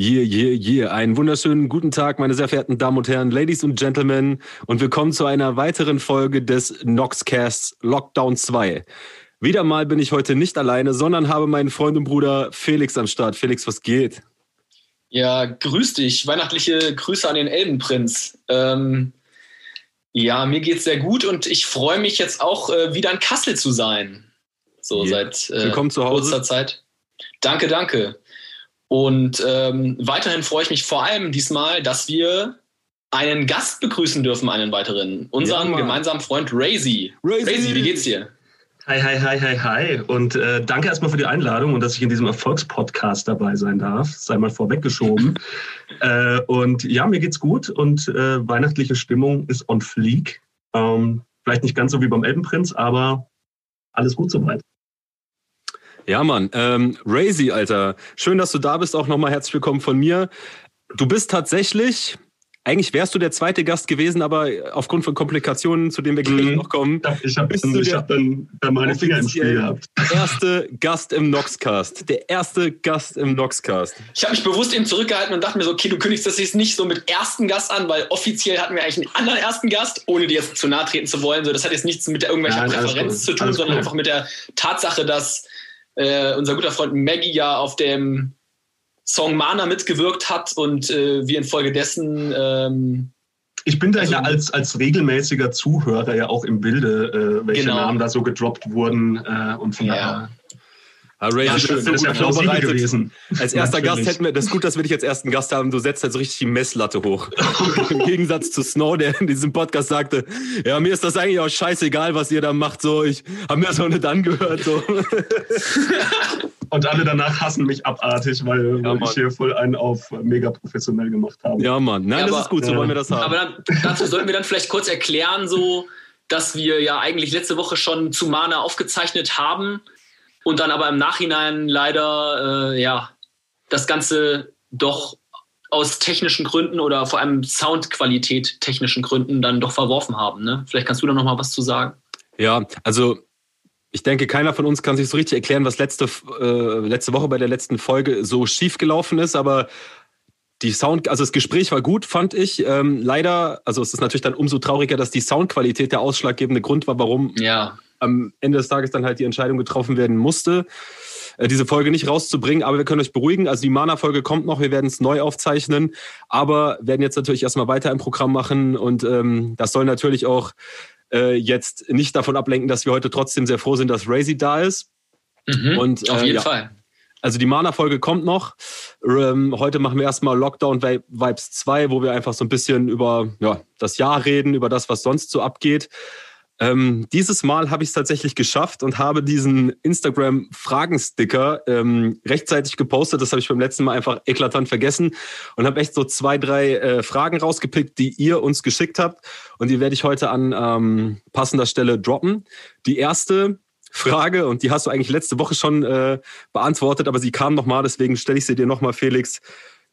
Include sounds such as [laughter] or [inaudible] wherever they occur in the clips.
Yeah, yeah, yeah. Einen wunderschönen guten Tag, meine sehr verehrten Damen und Herren, Ladies und Gentlemen. Und willkommen zu einer weiteren Folge des Noxcasts Lockdown 2. Wieder mal bin ich heute nicht alleine, sondern habe meinen Freund und Bruder Felix am Start. Felix, was geht? Ja, grüß dich. Weihnachtliche Grüße an den Elbenprinz. Ähm, ja, mir geht's sehr gut und ich freue mich jetzt auch äh, wieder in Kassel zu sein. So yeah. seit äh, Willkommen zu Hause. kurzer Zeit. Danke, danke. Und ähm, weiterhin freue ich mich vor allem diesmal, dass wir einen Gast begrüßen dürfen, einen weiteren. Unseren ja, gemeinsamen Freund Razy. Razy, wie geht's dir? Hi, hi, hi, hi, hi. Und äh, danke erstmal für die Einladung und dass ich in diesem Erfolgspodcast dabei sein darf. Sei mal vorweggeschoben. [laughs] äh, und ja, mir geht's gut und äh, weihnachtliche Stimmung ist on fleek. Ähm, vielleicht nicht ganz so wie beim Elbenprinz, aber alles gut soweit. Ja, Mann. Ähm, Razy, Alter. Schön, dass du da bist. Auch nochmal herzlich willkommen von mir. Du bist tatsächlich, eigentlich wärst du der zweite Gast gewesen, aber aufgrund von Komplikationen, zu denen wir gleich mhm. noch kommen. Ich habe hab dann, dann meine Finger im Spiel gehabt. Erste Gast im Noxcast. Der erste Gast im Noxcast. Ich habe mich bewusst eben zurückgehalten und dachte mir so, okay, du kündigst das jetzt nicht so mit ersten Gast an, weil offiziell hatten wir eigentlich einen anderen ersten Gast, ohne dir jetzt zu nahe treten zu wollen. So, das hat jetzt nichts mit irgendwelcher Nein, Präferenz zu tun, sondern cool. einfach mit der Tatsache, dass äh, unser guter Freund Maggie ja auf dem Song Mana mitgewirkt hat und äh, wir infolgedessen. Ähm, ich bin da also, ja als, als regelmäßiger Zuhörer ja auch im Bilde, äh, welche genau. Namen da so gedroppt wurden. Äh, und von ja. daher Ah, Ray, ja, schön, das ist ja vorbereitet gewesen. Als erster Gast hätten wir, das ist gut, dass wir dich als ersten Gast haben. Du setzt halt so richtig die Messlatte hoch. [laughs] Im Gegensatz zu Snow, der in diesem Podcast sagte, ja, mir ist das eigentlich auch scheißegal, was ihr da macht. So, ich habe mir das auch nicht angehört. So. [laughs] Und alle danach hassen mich abartig, weil, ja, ich hier voll einen auf mega professionell gemacht habe. Ja, Mann. Nein, ja, das aber, ist gut, so wollen wir das haben. Aber dann, dazu sollten wir dann vielleicht kurz erklären, so, dass wir ja eigentlich letzte Woche schon zu Mana aufgezeichnet haben und dann aber im Nachhinein leider äh, ja das Ganze doch aus technischen Gründen oder vor allem Soundqualität technischen Gründen dann doch verworfen haben. Ne? Vielleicht kannst du da noch mal was zu sagen. Ja, also ich denke, keiner von uns kann sich so richtig erklären, was letzte, äh, letzte Woche bei der letzten Folge so schief gelaufen ist, aber die Sound, also das Gespräch war gut, fand ich. Ähm, leider, also es ist natürlich dann umso trauriger, dass die Soundqualität der ausschlaggebende Grund war, warum ja am Ende des Tages dann halt die Entscheidung getroffen werden musste, äh, diese Folge nicht rauszubringen. Aber wir können euch beruhigen. Also die Mana-Folge kommt noch, wir werden es neu aufzeichnen, aber werden jetzt natürlich erstmal weiter im Programm machen. Und ähm, das soll natürlich auch äh, jetzt nicht davon ablenken, dass wir heute trotzdem sehr froh sind, dass Razy da ist. Mhm, und, äh, auf jeden ja. Fall. Also die Mana-Folge kommt noch. Ähm, heute machen wir erstmal Lockdown Vibes 2, wo wir einfach so ein bisschen über ja, das Jahr reden, über das, was sonst so abgeht. Ähm, dieses Mal habe ich es tatsächlich geschafft und habe diesen Instagram-Fragensticker ähm, rechtzeitig gepostet. Das habe ich beim letzten Mal einfach eklatant vergessen und habe echt so zwei, drei äh, Fragen rausgepickt, die ihr uns geschickt habt. Und die werde ich heute an ähm, passender Stelle droppen. Die erste Frage, und die hast du eigentlich letzte Woche schon äh, beantwortet, aber sie kam nochmal, deswegen stelle ich sie dir nochmal, Felix.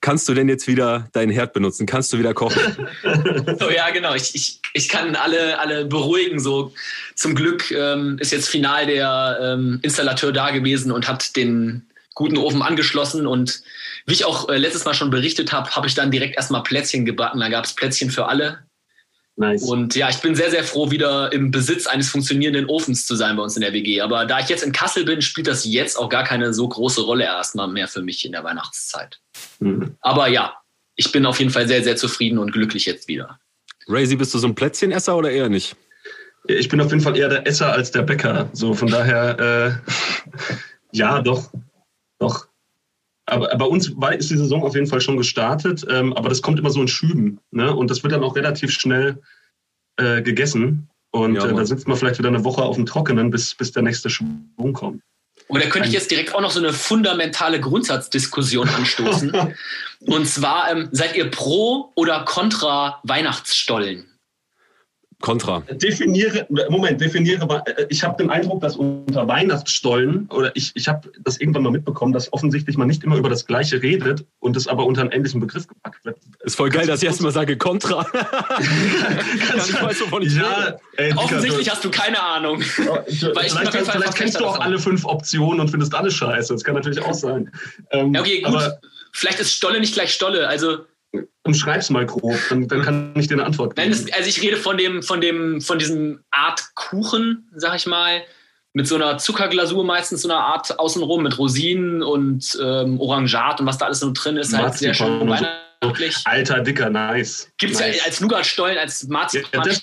Kannst du denn jetzt wieder deinen Herd benutzen? Kannst du wieder kochen? [laughs] so, ja, genau. Ich, ich, ich kann alle, alle beruhigen. So, zum Glück ähm, ist jetzt final der ähm, Installateur da gewesen und hat den guten Ofen angeschlossen. Und wie ich auch äh, letztes Mal schon berichtet habe, habe ich dann direkt erstmal Plätzchen gebacken. Da gab es Plätzchen für alle. Nice. Und ja, ich bin sehr, sehr froh, wieder im Besitz eines funktionierenden Ofens zu sein bei uns in der WG. Aber da ich jetzt in Kassel bin, spielt das jetzt auch gar keine so große Rolle erstmal mehr für mich in der Weihnachtszeit. Mhm. Aber ja, ich bin auf jeden Fall sehr, sehr zufrieden und glücklich jetzt wieder. Razy, bist du so ein Plätzchenesser oder eher nicht? Ich bin auf jeden Fall eher der Esser als der Bäcker. So von daher, äh, [laughs] ja, doch, doch. Aber bei uns ist die Saison auf jeden Fall schon gestartet, ähm, aber das kommt immer so in Schüben. Ne? Und das wird dann auch relativ schnell äh, gegessen. Und ja, äh, da sitzt man vielleicht wieder eine Woche auf dem Trockenen, bis, bis der nächste Schwung kommt. Und da könnte ich jetzt direkt auch noch so eine fundamentale Grundsatzdiskussion anstoßen. [laughs] Und zwar, ähm, seid ihr pro oder contra Weihnachtsstollen? Contra. Definiere, Moment, definiere, äh, ich habe den Eindruck, dass unter Weihnachtsstollen, oder ich, ich habe das irgendwann mal mitbekommen, dass offensichtlich man nicht immer über das Gleiche redet und es aber unter einen ähnlichen Begriff gepackt wird. Ist voll geil, dass ich erstmal sage Contra. Ganz [laughs] [laughs] ich weiß, wovon ich ja, ey, Offensichtlich hast du keine Ahnung. Oh, [laughs] vielleicht, kann, vielleicht kennst du auch alle fünf Optionen und findest alles scheiße. Das kann natürlich auch sein. Ähm, ja, okay, gut. Aber, vielleicht ist Stolle nicht gleich Stolle. Also Umschreib's mal grob, dann, dann kann ich dir eine Antwort geben. Das, also ich rede von dem, von dem, von diesem Art Kuchen, sag ich mal, mit so einer Zuckerglasur meistens so einer Art außenrum mit Rosinen und ähm, Orangat und was da alles so drin ist, halt sehr schön weihnachtlich. Alter, dicker, nice. Gibt's nice. ja als Nougatstollen, als Marzipan. Ja,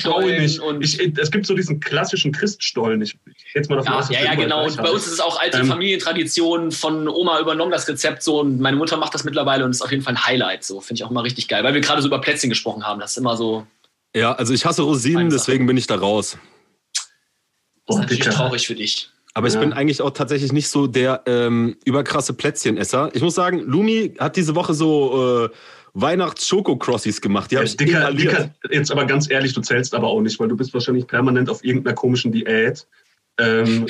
Stollen nicht. Und ich, es gibt so diesen klassischen Christstollen. Ich, ich jetzt mal davon ja, aus, ja, ja, genau. Und bei uns ist es auch alte ähm, Familientradition von Oma übernommen, das Rezept so. Und meine Mutter macht das mittlerweile und ist auf jeden Fall ein Highlight. So finde ich auch immer richtig geil, weil wir gerade so über Plätzchen gesprochen haben. Das ist immer so. Ja, also ich hasse Rosinen, deswegen bin ich da raus. Das ist natürlich traurig für dich. Aber ich ja. bin eigentlich auch tatsächlich nicht so der ähm, überkrasse Plätzchenesser. Ich muss sagen, Lumi hat diese Woche so äh, Weihnachts-Schoko-Crossies gemacht. Die habe ich Dicker, Dicker, jetzt aber ganz ehrlich, du zählst aber auch nicht, weil du bist wahrscheinlich permanent auf irgendeiner komischen Diät. Ähm,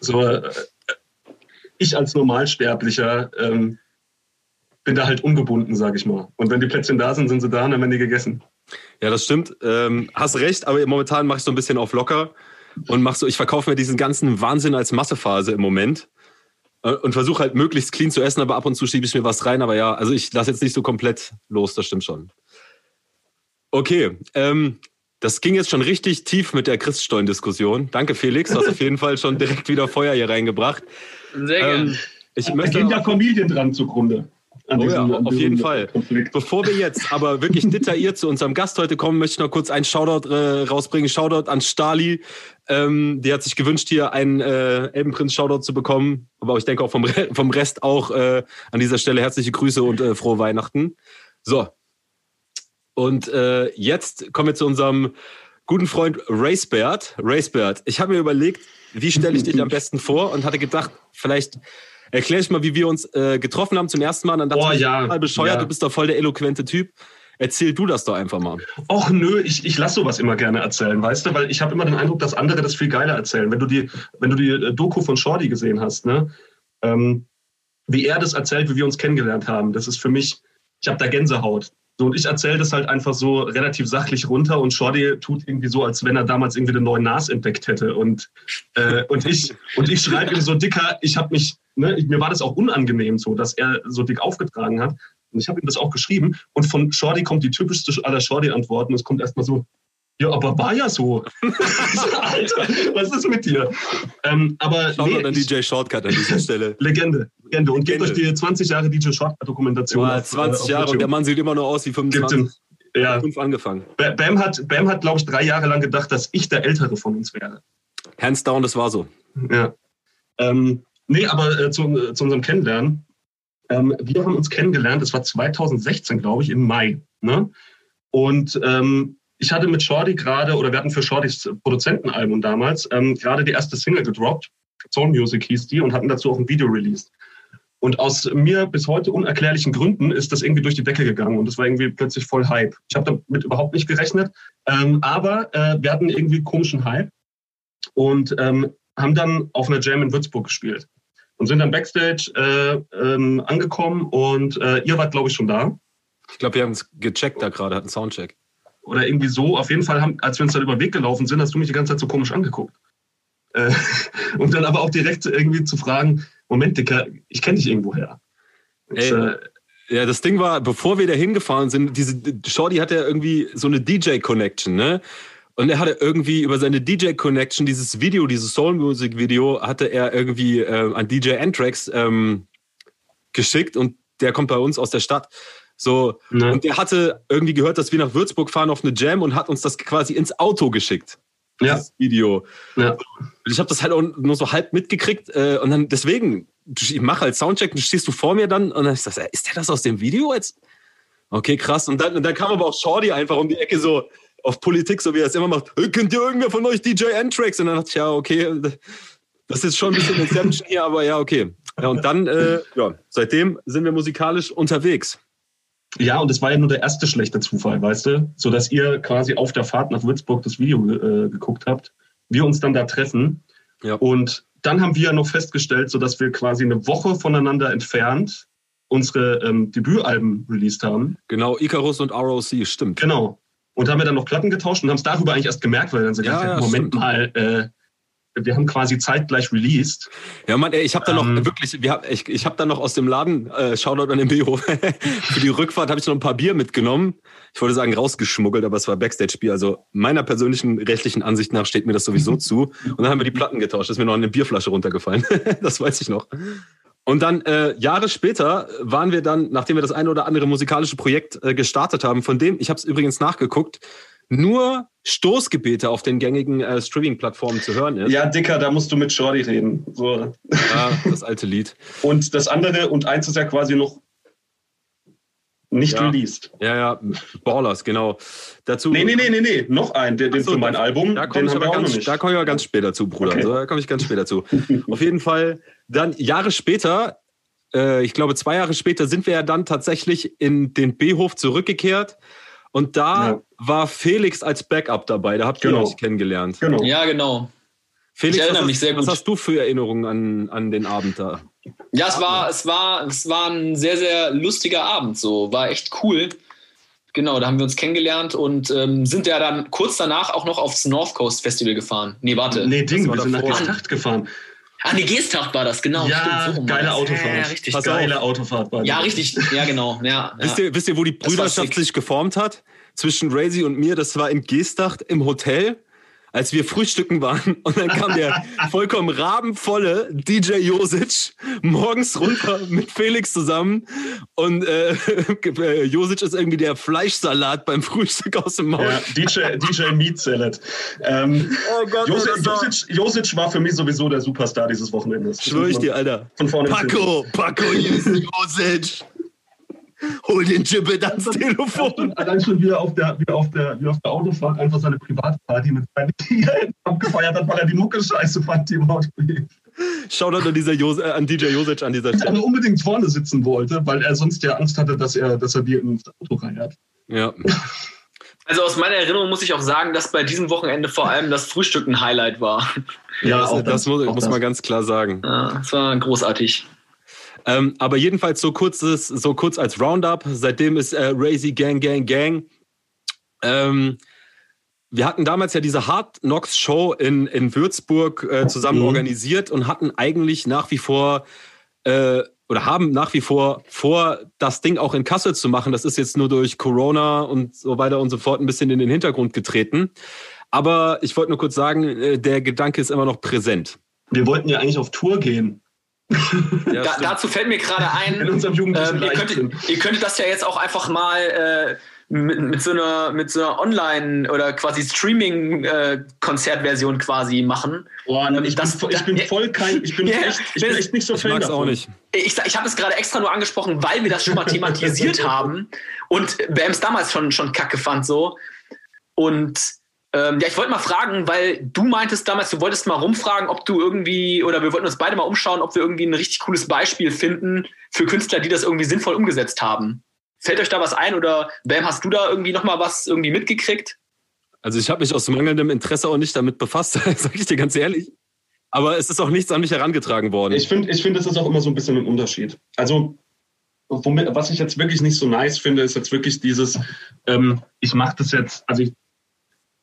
so, äh, ich als Normalsterblicher ähm, bin da halt ungebunden, sage ich mal. Und wenn die Plätzchen da sind, sind sie da und dann werden die gegessen. Ja, das stimmt. Ähm, hast recht, aber momentan mache ich so ein bisschen auf locker und mach so, ich verkaufe mir diesen ganzen Wahnsinn als Massephase im Moment äh, und versuche halt möglichst clean zu essen, aber ab und zu schiebe ich mir was rein. Aber ja, also ich lasse jetzt nicht so komplett los, das stimmt schon. Okay, ähm, das ging jetzt schon richtig tief mit der Christstollen-Diskussion. Danke, Felix. Du hast auf jeden Fall schon direkt wieder Feuer hier reingebracht. Sehr gerne. Ähm, ich da gehen ja Familien dran zugrunde. Oh diesem, ja, auf jeden Fall. Konflikt. Bevor wir jetzt aber wirklich detailliert zu unserem Gast heute kommen, möchte ich noch kurz einen Shoutout äh, rausbringen. Shoutout an Stali. Ähm, die hat sich gewünscht, hier einen äh, Elbenprinz-Shoutout zu bekommen. Aber ich denke auch vom, Re vom Rest auch äh, an dieser Stelle herzliche Grüße und äh, frohe Weihnachten. So. Und äh, jetzt kommen wir zu unserem guten Freund Racebert. Racebert, ich habe mir überlegt, wie stelle ich dich am besten vor und hatte gedacht, vielleicht Erklär ich mal, wie wir uns äh, getroffen haben zum ersten Mal. Dann dachte oh, ich, ja. mal bescheuert, ja. du bist doch voll der eloquente Typ. Erzähl du das doch einfach mal. Och nö, ich, ich lasse sowas immer gerne erzählen, weißt du, weil ich habe immer den Eindruck, dass andere das viel geiler erzählen. Wenn du die, wenn du die äh, Doku von Shorty gesehen hast, ne, ähm, wie er das erzählt, wie wir uns kennengelernt haben, das ist für mich, ich habe da Gänsehaut. So, und ich erzähle das halt einfach so relativ sachlich runter und Shorty tut irgendwie so, als wenn er damals irgendwie den neuen Nas entdeckt hätte. Und, äh, und ich, und ich schreibe ihm so dicker, ich habe mich, ne, mir war das auch unangenehm so, dass er so dick aufgetragen hat. Und ich habe ihm das auch geschrieben. Und von Shorty kommt die typischste aller Shorty-Antworten. Es kommt erstmal so, ja, aber war ja so. [laughs] [laughs] Alter, was ist mit dir? Ähm, aber Schau nee, an DJ Shortcut an dieser Stelle. [laughs] Legende, Legende. Und gebt euch die 20 Jahre DJ Shortcut-Dokumentation. Ja, 20 Jahre und der Mann sieht immer noch aus wie 25. Gibt ja. Fünf angefangen. Bam hat, Bam hat glaube ich, drei Jahre lang gedacht, dass ich der Ältere von uns wäre. Hands down, das war so. Ja. Ähm, nee, aber äh, zu, äh, zu unserem Kennenlernen. Ähm, wir haben uns kennengelernt, das war 2016, glaube ich, im Mai. Ne? Und ähm, ich hatte mit Shorty gerade, oder wir hatten für Shortys Produzentenalbum damals, ähm, gerade die erste Single gedroppt. Soul Music hieß die und hatten dazu auch ein Video released. Und aus mir bis heute unerklärlichen Gründen ist das irgendwie durch die Decke gegangen und das war irgendwie plötzlich voll Hype. Ich habe damit überhaupt nicht gerechnet, ähm, aber äh, wir hatten irgendwie komischen Hype und ähm, haben dann auf einer Jam in Würzburg gespielt und sind dann backstage äh, ähm, angekommen und äh, ihr wart, glaube ich, schon da. Ich glaube, wir haben es gecheckt da gerade, hatten Soundcheck oder irgendwie so. Auf jeden Fall, haben, als wir uns dann über den Weg gelaufen sind, hast du mich die ganze Zeit so komisch angeguckt. Äh, [laughs] und dann aber auch direkt irgendwie zu fragen, Moment, Dicker, ich kenne dich irgendwo her. Ey, äh, ja, das Ding war, bevor wir da hingefahren sind, diese Shorty hatte ja irgendwie so eine DJ-Connection, ne? Und er hatte irgendwie über seine DJ-Connection dieses Video, dieses Soul-Music-Video, hatte er irgendwie äh, an DJ Antrax ähm, geschickt und der kommt bei uns aus der Stadt. So, ne. und der hatte irgendwie gehört, dass wir nach Würzburg fahren auf eine Jam und hat uns das quasi ins Auto geschickt. Ja. Das Video. Ja. Ich habe das halt auch nur so halb mitgekriegt äh, und dann deswegen, ich mache halt Soundcheck und stehst du vor mir dann und dann ist das, ist der das aus dem Video jetzt? Okay, krass. Und dann, und dann kam aber auch Shorty einfach um die Ecke so auf Politik, so wie er es immer macht. Hey, kennt ihr irgendwer von euch DJ N-Tracks? Und dann dachte ich, ja, okay, das ist schon ein bisschen Inception hier, aber ja, okay. Ja, und dann, äh, ja, seitdem sind wir musikalisch unterwegs. Ja, und es war ja nur der erste schlechte Zufall, weißt du? So dass ihr quasi auf der Fahrt nach Würzburg das Video äh, geguckt habt, wir uns dann da treffen. Ja. Und dann haben wir ja noch festgestellt, so dass wir quasi eine Woche voneinander entfernt unsere ähm, Debütalben released haben. Genau, Icarus und ROC, stimmt. Genau. Und haben wir dann noch Platten getauscht und haben es darüber eigentlich erst gemerkt, weil dann so ja, ja, Moment stimmt. mal, äh, wir haben quasi zeitgleich released. Ja, Mann, ey, ich habe da noch ähm, wirklich, wir hab, ich, ich habe da noch aus dem Laden, äh, Shoutout an den Bio, [laughs] für die Rückfahrt habe ich noch ein paar Bier mitgenommen. Ich wollte sagen rausgeschmuggelt, aber es war Backstage-Bier. Also meiner persönlichen rechtlichen Ansicht nach steht mir das sowieso zu. Und dann haben wir die Platten getauscht. ist mir noch eine Bierflasche runtergefallen. [laughs] das weiß ich noch. Und dann äh, Jahre später waren wir dann, nachdem wir das eine oder andere musikalische Projekt äh, gestartet haben, von dem, ich habe es übrigens nachgeguckt, nur Stoßgebete auf den gängigen äh, Streaming-Plattformen zu hören ist. Ja, Dicker, da musst du mit Shorty reden. So. Ja, das alte Lied. [laughs] und das andere, und eins ist ja quasi noch nicht ja. released. Ja, ja, Ballers, genau. Dazu, nee, nee, nee, nee, nee, noch ein, den, so, für mein Album. Da komme ich, aber ganz, da komm ich aber ganz spät dazu, Bruder. Okay. Also, da komme ich ganz spät dazu. [laughs] Auf jeden Fall, dann Jahre später, äh, ich glaube zwei Jahre später, sind wir ja dann tatsächlich in den B-Hof zurückgekehrt. Und da ja. war Felix als Backup dabei. Da habt ihr genau. euch kennengelernt. Genau. Ja, genau. Felix, ich erinnere mich sehr gut. Was hast du für Erinnerungen an, an den Abend da? Ja, es war, es, war, es war ein sehr, sehr lustiger Abend. So. War echt cool. Genau, da haben wir uns kennengelernt und ähm, sind ja dann kurz danach auch noch aufs North Coast Festival gefahren. Nee, warte. Nee, Ding, wir sind nach Gestacht gefahren. Ah, nee, Geesthacht war das, genau. Ja, stimmt, so geile Autofahrt. Ja, richtig. Pass geile Autofahrt war Ja, richtig. Ja, genau. Ja, wisst, ihr, wisst ihr, wo die Brüderschaft sich geformt hat? Zwischen Razy und mir. Das war in Geesthacht im Hotel als wir frühstücken waren [laughs] und dann kam der vollkommen rabenvolle DJ Josic morgens runter mit Felix zusammen und [laughs] äh, Josic ist irgendwie der Fleischsalat beim Frühstück aus dem Maul. Ja, DJ, DJ Meat Salad. Ähm, oh Gott, Josic, Josic, Josic, war für mich sowieso der Superstar dieses Wochenendes. Schwör ich dir, Alter. Von vorne Paco, Paco Josic. Hol den Gibbet ans Telefon. Allein schon wieder auf der, wieder auf der, wieder auf der Autofahrt einfach seine Privatparty mit seinen [laughs] Tieren abgefeiert hat, weil er die Mucke scheiße fand, die im Auto Shoutout an, dieser Jos äh, an DJ Josic an dieser Stelle. Der unbedingt vorne sitzen wollte, weil er sonst ja Angst hatte, dass er, dass er dir ins Auto reinhört. Ja. [laughs] Also aus meiner Erinnerung muss ich auch sagen, dass bei diesem Wochenende vor allem das Frühstück ein Highlight war. Ja, das, das, das muss, muss man ganz klar sagen. Ja, es war großartig. Ähm, aber jedenfalls so kurz, so kurz als Roundup. Seitdem ist äh, Razy Gang, Gang, Gang. Ähm, wir hatten damals ja diese Hard Knocks Show in, in Würzburg äh, zusammen mhm. organisiert und hatten eigentlich nach wie vor äh, oder haben nach wie vor vor, das Ding auch in Kassel zu machen. Das ist jetzt nur durch Corona und so weiter und so fort ein bisschen in den Hintergrund getreten. Aber ich wollte nur kurz sagen, äh, der Gedanke ist immer noch präsent. Wir wollten ja eigentlich auf Tour gehen. Ja, da, dazu fällt mir gerade ein, In unserem ähm, ihr, könntet, ihr, könntet, das ja jetzt auch einfach mal äh, mit, mit, so einer, mit so einer Online- oder quasi Streaming-Konzertversion äh, quasi machen. Boah, ähm, ich, das, bin, ich bin voll kein, ich bin, [laughs] yeah, echt, ich bin echt nicht so Fan davon. auch nicht. Ich, ich habe es gerade extra nur angesprochen, weil wir das schon mal thematisiert [laughs] haben und BM es damals schon, schon kacke fand so. Und ähm, ja, ich wollte mal fragen, weil du meintest damals, du wolltest mal rumfragen, ob du irgendwie, oder wir wollten uns beide mal umschauen, ob wir irgendwie ein richtig cooles Beispiel finden für Künstler, die das irgendwie sinnvoll umgesetzt haben. Fällt euch da was ein oder Bam, hast du da irgendwie nochmal was irgendwie mitgekriegt? Also ich habe mich aus mangelndem Interesse auch nicht damit befasst, [laughs] sage ich dir ganz ehrlich. Aber es ist auch nichts an mich herangetragen worden. Ich finde, ich find, das ist auch immer so ein bisschen ein Unterschied. Also womit, was ich jetzt wirklich nicht so nice finde, ist jetzt wirklich dieses, ähm, ich mache das jetzt, also ich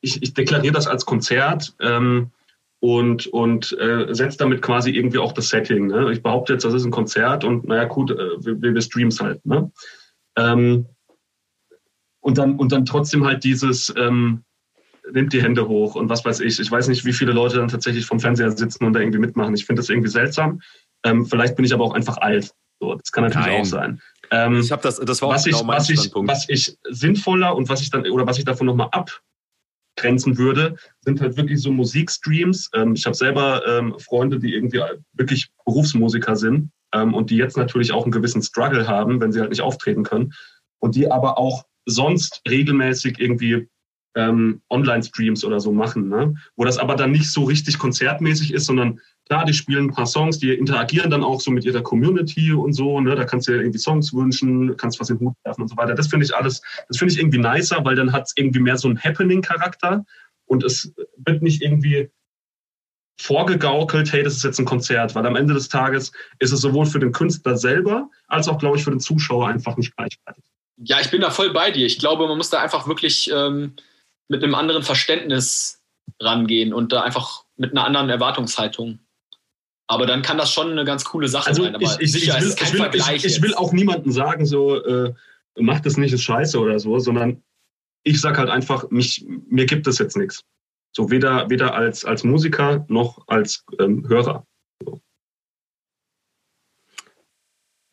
ich, ich deklariere das als Konzert ähm, und, und äh, setze damit quasi irgendwie auch das Setting. Ne? Ich behaupte jetzt, das ist ein Konzert und naja, gut, äh, wir, wir streamen halt. Ne? Ähm, und, dann, und dann trotzdem halt dieses, ähm, nimmt die Hände hoch und was weiß ich. Ich weiß nicht, wie viele Leute dann tatsächlich vom Fernseher sitzen und da irgendwie mitmachen. Ich finde das irgendwie seltsam. Ähm, vielleicht bin ich aber auch einfach alt. So, das kann natürlich Nein. auch sein. Ähm, ich habe das, das war auch was genau ich, mein was Standpunkt. Ich, was ich sinnvoller und was ich dann oder was ich davon nochmal ab grenzen würde, sind halt wirklich so Musikstreams. Ähm, ich habe selber ähm, Freunde, die irgendwie wirklich Berufsmusiker sind ähm, und die jetzt natürlich auch einen gewissen Struggle haben, wenn sie halt nicht auftreten können und die aber auch sonst regelmäßig irgendwie ähm, Online-Streams oder so machen, ne? wo das aber dann nicht so richtig konzertmäßig ist, sondern klar, die spielen ein paar Songs, die interagieren dann auch so mit ihrer Community und so, ne? da kannst du dir irgendwie Songs wünschen, kannst was in den Hut werfen und so weiter. Das finde ich alles, das finde ich irgendwie nicer, weil dann hat es irgendwie mehr so einen Happening-Charakter und es wird nicht irgendwie vorgegaukelt, hey, das ist jetzt ein Konzert, weil am Ende des Tages ist es sowohl für den Künstler selber als auch, glaube ich, für den Zuschauer einfach nicht gleichwertig. Ja, ich bin da voll bei dir. Ich glaube, man muss da einfach wirklich ähm, mit einem anderen Verständnis rangehen und da einfach mit einer anderen Erwartungshaltung. Aber dann kann das schon eine ganz coole Sache also sein. Aber ich, ich, sicher, ich, will, ich, will, ich, ich will, auch niemandem sagen, so, äh, mach das nicht, ist scheiße oder so, sondern ich sag halt einfach, mich, mir gibt es jetzt nichts. So weder, weder als, als Musiker noch als ähm, Hörer.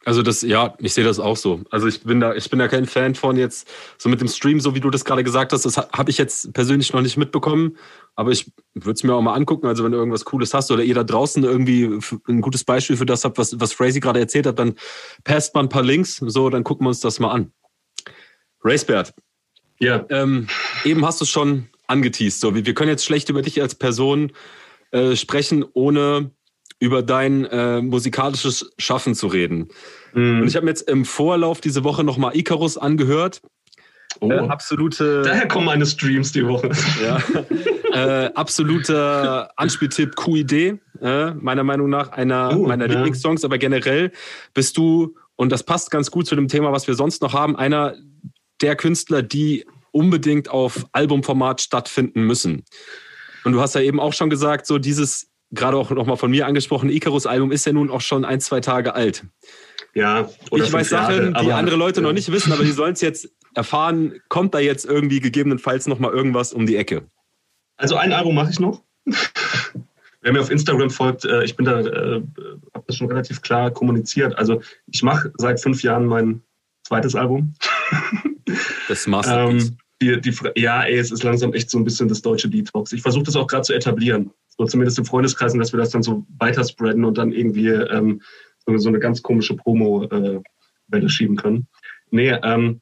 Also das, ja, ich sehe das auch so. Also ich bin da, ich bin da kein Fan von jetzt so mit dem Stream, so wie du das gerade gesagt hast. Das habe ich jetzt persönlich noch nicht mitbekommen, aber ich würde es mir auch mal angucken. Also wenn du irgendwas Cooles hast oder ihr da draußen irgendwie ein gutes Beispiel für das habt, was was Frazzy gerade erzählt hat, dann passt mal ein paar Links, so dann gucken wir uns das mal an. Racebert. Ja. Ähm, eben hast du es schon angeteased. So, wir können jetzt schlecht über dich als Person äh, sprechen, ohne über dein äh, musikalisches Schaffen zu reden. Mhm. Und ich habe mir jetzt im Vorlauf diese Woche nochmal Icarus angehört. Oh. Äh, absolute. Daher kommen meine Streams die Woche. Ja. [laughs] äh, absoluter Anspieltipp QID, äh, meiner Meinung nach, einer oh, meiner ja. Lieblingssongs. Aber generell bist du, und das passt ganz gut zu dem Thema, was wir sonst noch haben, einer der Künstler, die unbedingt auf Albumformat stattfinden müssen. Und du hast ja eben auch schon gesagt, so dieses gerade auch nochmal von mir angesprochene Icarus-Album ist ja nun auch schon ein, zwei Tage alt. Ja, ich weiß Sachen, Jahre, die andere Leute ja. noch nicht wissen, aber die sollen es jetzt erfahren. Kommt da jetzt irgendwie gegebenenfalls nochmal irgendwas um die Ecke? Also ein Album mache ich noch. Wer mir auf Instagram folgt, äh, ich bin da, äh, habe das schon relativ klar kommuniziert. Also ich mache seit fünf Jahren mein zweites Album. Das Masterpiece. ähm, die, die, ja, ey, es ist langsam echt so ein bisschen das deutsche Detox. Ich versuche das auch gerade zu etablieren so zumindest im Freundeskreis, dass wir das dann so weiter spreaden und dann irgendwie ähm, so, so, eine ganz komische Promo-Welle äh, schieben können. Nee, ähm,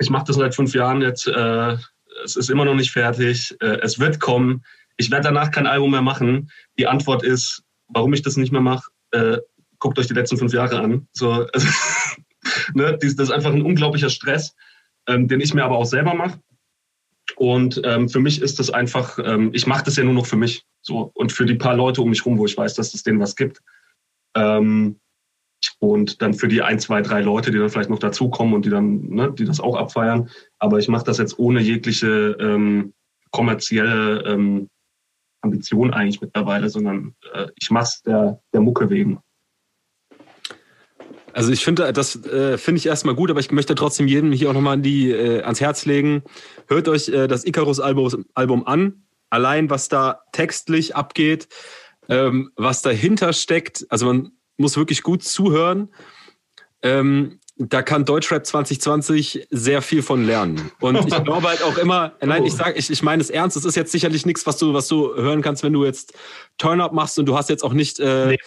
ich mache das seit fünf Jahren jetzt. Äh, es ist immer noch nicht fertig. Äh, es wird kommen. Ich werde danach kein Album mehr machen. Die Antwort ist, warum ich das nicht mehr mache. Äh, guckt euch die letzten fünf Jahre an. So, [laughs] also, ne, das ist einfach ein unglaublicher Stress, ähm, den ich mir aber auch selber mache. Und ähm, für mich ist das einfach, ähm, ich mache das ja nur noch für mich. So, und für die paar Leute um mich rum, wo ich weiß, dass es denen was gibt. Ähm, und dann für die ein, zwei, drei Leute, die dann vielleicht noch dazukommen und die dann, ne, die das auch abfeiern. Aber ich mache das jetzt ohne jegliche ähm, kommerzielle ähm, Ambition eigentlich mittlerweile, sondern äh, ich mache es der, der Mucke wegen. Also ich finde, das äh, finde ich erstmal gut, aber ich möchte trotzdem jedem hier auch nochmal an die, äh, ans Herz legen. Hört euch äh, das Icarus-Album Album an. Allein, was da textlich abgeht, ähm, was dahinter steckt. Also man muss wirklich gut zuhören. Ähm, da kann Deutschrap 2020 sehr viel von lernen. Und ich [laughs] glaube halt auch immer, nein, ich sage, ich, ich meine es ernst, es ist jetzt sicherlich nichts, was du, was du hören kannst, wenn du jetzt Turn-Up machst und du hast jetzt auch nicht äh, nee.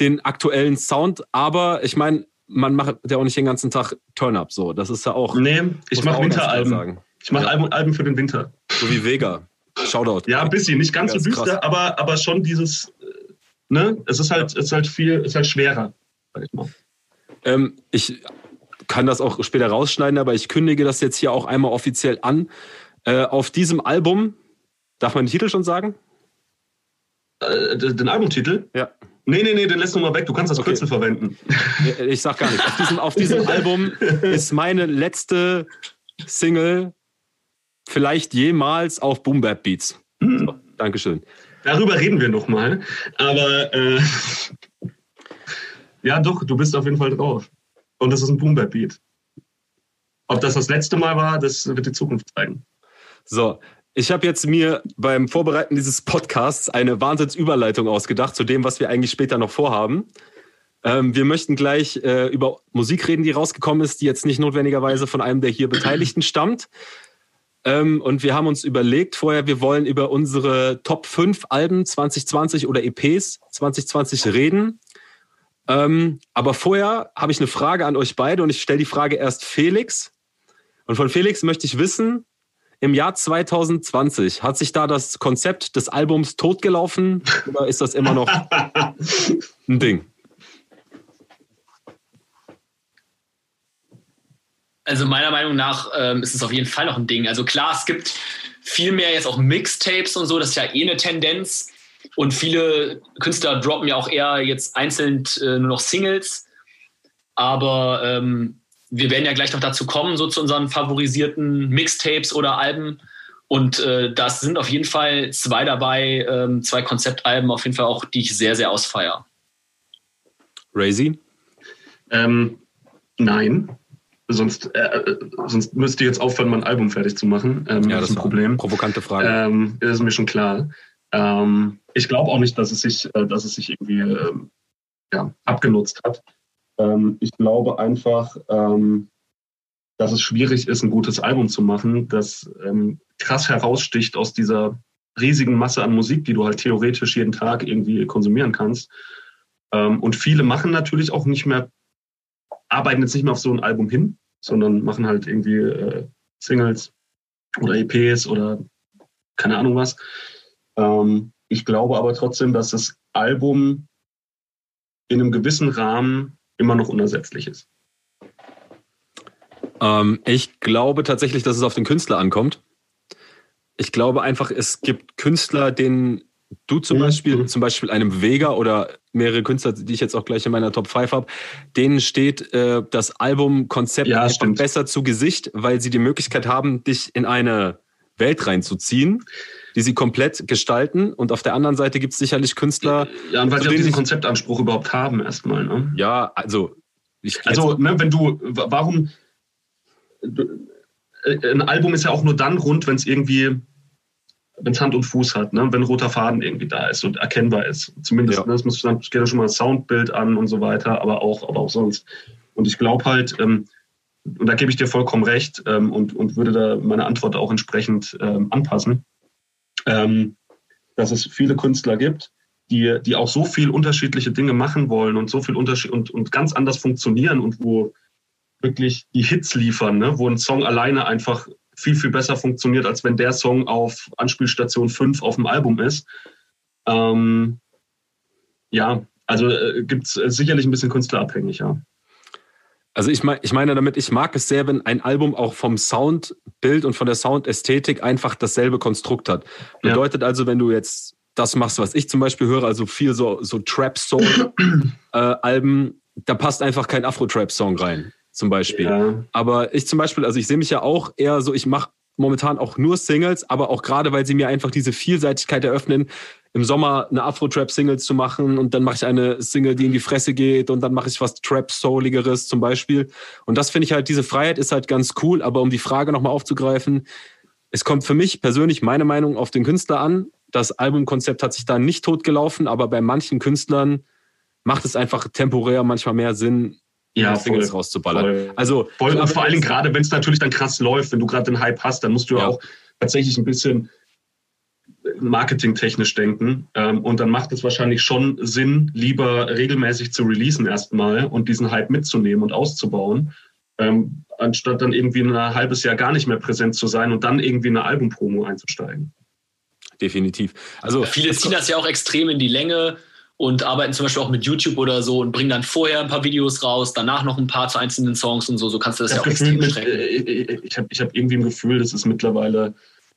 den aktuellen Sound. Aber ich meine, man macht ja auch nicht den ganzen Tag Turn-Up so. Das ist ja auch. Nee, ich mache Winteralben. Ich mache ja. Alben, Alben für den Winter. So wie Vega. Shoutout. Ja, ein bisschen, nicht ganz, ganz so düster, aber, aber schon dieses, äh, ne, es ist halt, es ist halt viel, es ist halt schwerer, sag ich mal. Ähm, ich kann das auch später rausschneiden, aber ich kündige das jetzt hier auch einmal offiziell an. Äh, auf diesem Album, darf man den Titel schon sagen? Äh, den Albumtitel? Ja. Nee, nee, nee, den lässt du mal weg. Du kannst das okay. Kürzel verwenden. Ich sag gar nicht. Auf diesem, auf diesem Album ist meine letzte Single vielleicht jemals auf Boom Bap Beats. Mhm. So, Dankeschön. Darüber reden wir nochmal. Aber äh, [laughs] ja, doch, du bist auf jeden Fall drauf. Und das ist ein Boom Bap Beat. Ob das das letzte Mal war, das wird die Zukunft zeigen. So, ich habe jetzt mir beim Vorbereiten dieses Podcasts eine Wahnsinnsüberleitung ausgedacht zu dem, was wir eigentlich später noch vorhaben. Ähm, wir möchten gleich äh, über Musik reden, die rausgekommen ist, die jetzt nicht notwendigerweise von einem der hier Beteiligten stammt. Ähm, und wir haben uns überlegt vorher, wir wollen über unsere Top 5 Alben 2020 oder EPs 2020 reden. Ähm, aber vorher habe ich eine Frage an euch beide und ich stelle die Frage erst Felix. Und von Felix möchte ich wissen, im Jahr 2020, hat sich da das Konzept des Albums totgelaufen oder ist das immer noch [laughs] ein Ding? Also meiner Meinung nach ähm, ist es auf jeden Fall noch ein Ding. Also klar, es gibt viel mehr jetzt auch Mixtapes und so, das ist ja eh eine Tendenz. Und viele Künstler droppen ja auch eher jetzt einzeln äh, nur noch Singles. Aber ähm, wir werden ja gleich noch dazu kommen, so zu unseren favorisierten Mixtapes oder Alben. Und äh, das sind auf jeden Fall zwei dabei, ähm, zwei Konzeptalben auf jeden Fall auch, die ich sehr, sehr ausfeier. Razy? Ähm, nein. Sonst, äh, sonst müsste ich jetzt aufhören, mein Album fertig zu machen. Ähm, ja, das ist ein Problem. Provokante Frage. Ähm, ist mir schon klar. Ähm, ich glaube auch nicht, dass es sich, äh, dass es sich irgendwie äh, ja, abgenutzt hat. Ähm, ich glaube einfach, ähm, dass es schwierig ist, ein gutes Album zu machen, das ähm, krass heraussticht aus dieser riesigen Masse an Musik, die du halt theoretisch jeden Tag irgendwie konsumieren kannst. Ähm, und viele machen natürlich auch nicht mehr, arbeiten jetzt nicht mehr auf so ein Album hin, sondern machen halt irgendwie äh, Singles oder EPs oder keine Ahnung was. Ähm, ich glaube aber trotzdem, dass das Album in einem gewissen Rahmen immer noch unersetzlich ist. Ähm, ich glaube tatsächlich, dass es auf den Künstler ankommt. Ich glaube einfach, es gibt Künstler, denen du zum mhm. Beispiel, zum Beispiel einem Vega oder mehrere Künstler, die ich jetzt auch gleich in meiner Top 5 habe, denen steht äh, das Albumkonzept ja, besser zu Gesicht, weil sie die Möglichkeit haben, dich in eine Welt reinzuziehen, die sie komplett gestalten. Und auf der anderen Seite gibt es sicherlich Künstler. Ja, und weil sie auch diesen Konzeptanspruch überhaupt haben, erstmal. Ne? Ja, also. Ich, also, ne, wenn du, warum. Äh, ein Album ist ja auch nur dann rund, wenn es irgendwie wenn es Hand und Fuß hat, ne? wenn roter Faden irgendwie da ist und erkennbar ist. Zumindest, ja. ne? das muss dann geht ja schon mal das Soundbild an und so weiter, aber auch, aber auch sonst. Und ich glaube halt, ähm, und da gebe ich dir vollkommen recht ähm, und, und würde da meine Antwort auch entsprechend ähm, anpassen, ähm, dass es viele Künstler gibt, die, die auch so viel unterschiedliche Dinge machen wollen und so viel Unterschied und, und ganz anders funktionieren und wo wirklich die Hits liefern, ne? wo ein Song alleine einfach viel, viel besser funktioniert, als wenn der Song auf Anspielstation 5 auf dem Album ist. Ähm, ja, also äh, gibt es äh, sicherlich ein bisschen künstlerabhängig, ja. Also ich, mein, ich meine damit, ich mag es sehr, wenn ein Album auch vom Soundbild und von der Soundästhetik einfach dasselbe Konstrukt hat. Bedeutet ja. also, wenn du jetzt das machst, was ich zum Beispiel höre, also viel so, so Trap-Soul-Alben, [clears throat] äh, da passt einfach kein Afro-Trap-Song rein zum Beispiel. Ja. Aber ich zum Beispiel, also ich sehe mich ja auch eher so, ich mache momentan auch nur Singles, aber auch gerade, weil sie mir einfach diese Vielseitigkeit eröffnen, im Sommer eine Afro-Trap-Singles zu machen und dann mache ich eine Single, die in die Fresse geht und dann mache ich was Trap-Souligeres zum Beispiel. Und das finde ich halt, diese Freiheit ist halt ganz cool, aber um die Frage nochmal aufzugreifen, es kommt für mich persönlich meine Meinung auf den Künstler an. Das Albumkonzept hat sich da nicht totgelaufen, aber bei manchen Künstlern macht es einfach temporär manchmal mehr Sinn, ja, Singles voll, rauszuballern. Voll, also voll, und vor allem gerade, wenn es natürlich dann krass läuft, wenn du gerade den Hype hast, dann musst du ja. auch tatsächlich ein bisschen marketingtechnisch denken. Ähm, und dann macht es wahrscheinlich schon Sinn, lieber regelmäßig zu releasen erstmal und diesen Hype mitzunehmen und auszubauen, ähm, anstatt dann irgendwie ein halbes Jahr gar nicht mehr präsent zu sein und dann irgendwie eine Albumpromo einzusteigen. Definitiv. Also viele ziehen das ja auch extrem in die Länge und arbeiten zum Beispiel auch mit YouTube oder so und bringen dann vorher ein paar Videos raus, danach noch ein paar zu einzelnen Songs und so. So kannst du das, das ja auch Gefühl extrem mit, äh, Ich habe ich hab irgendwie ein Gefühl, das ist mittlerweile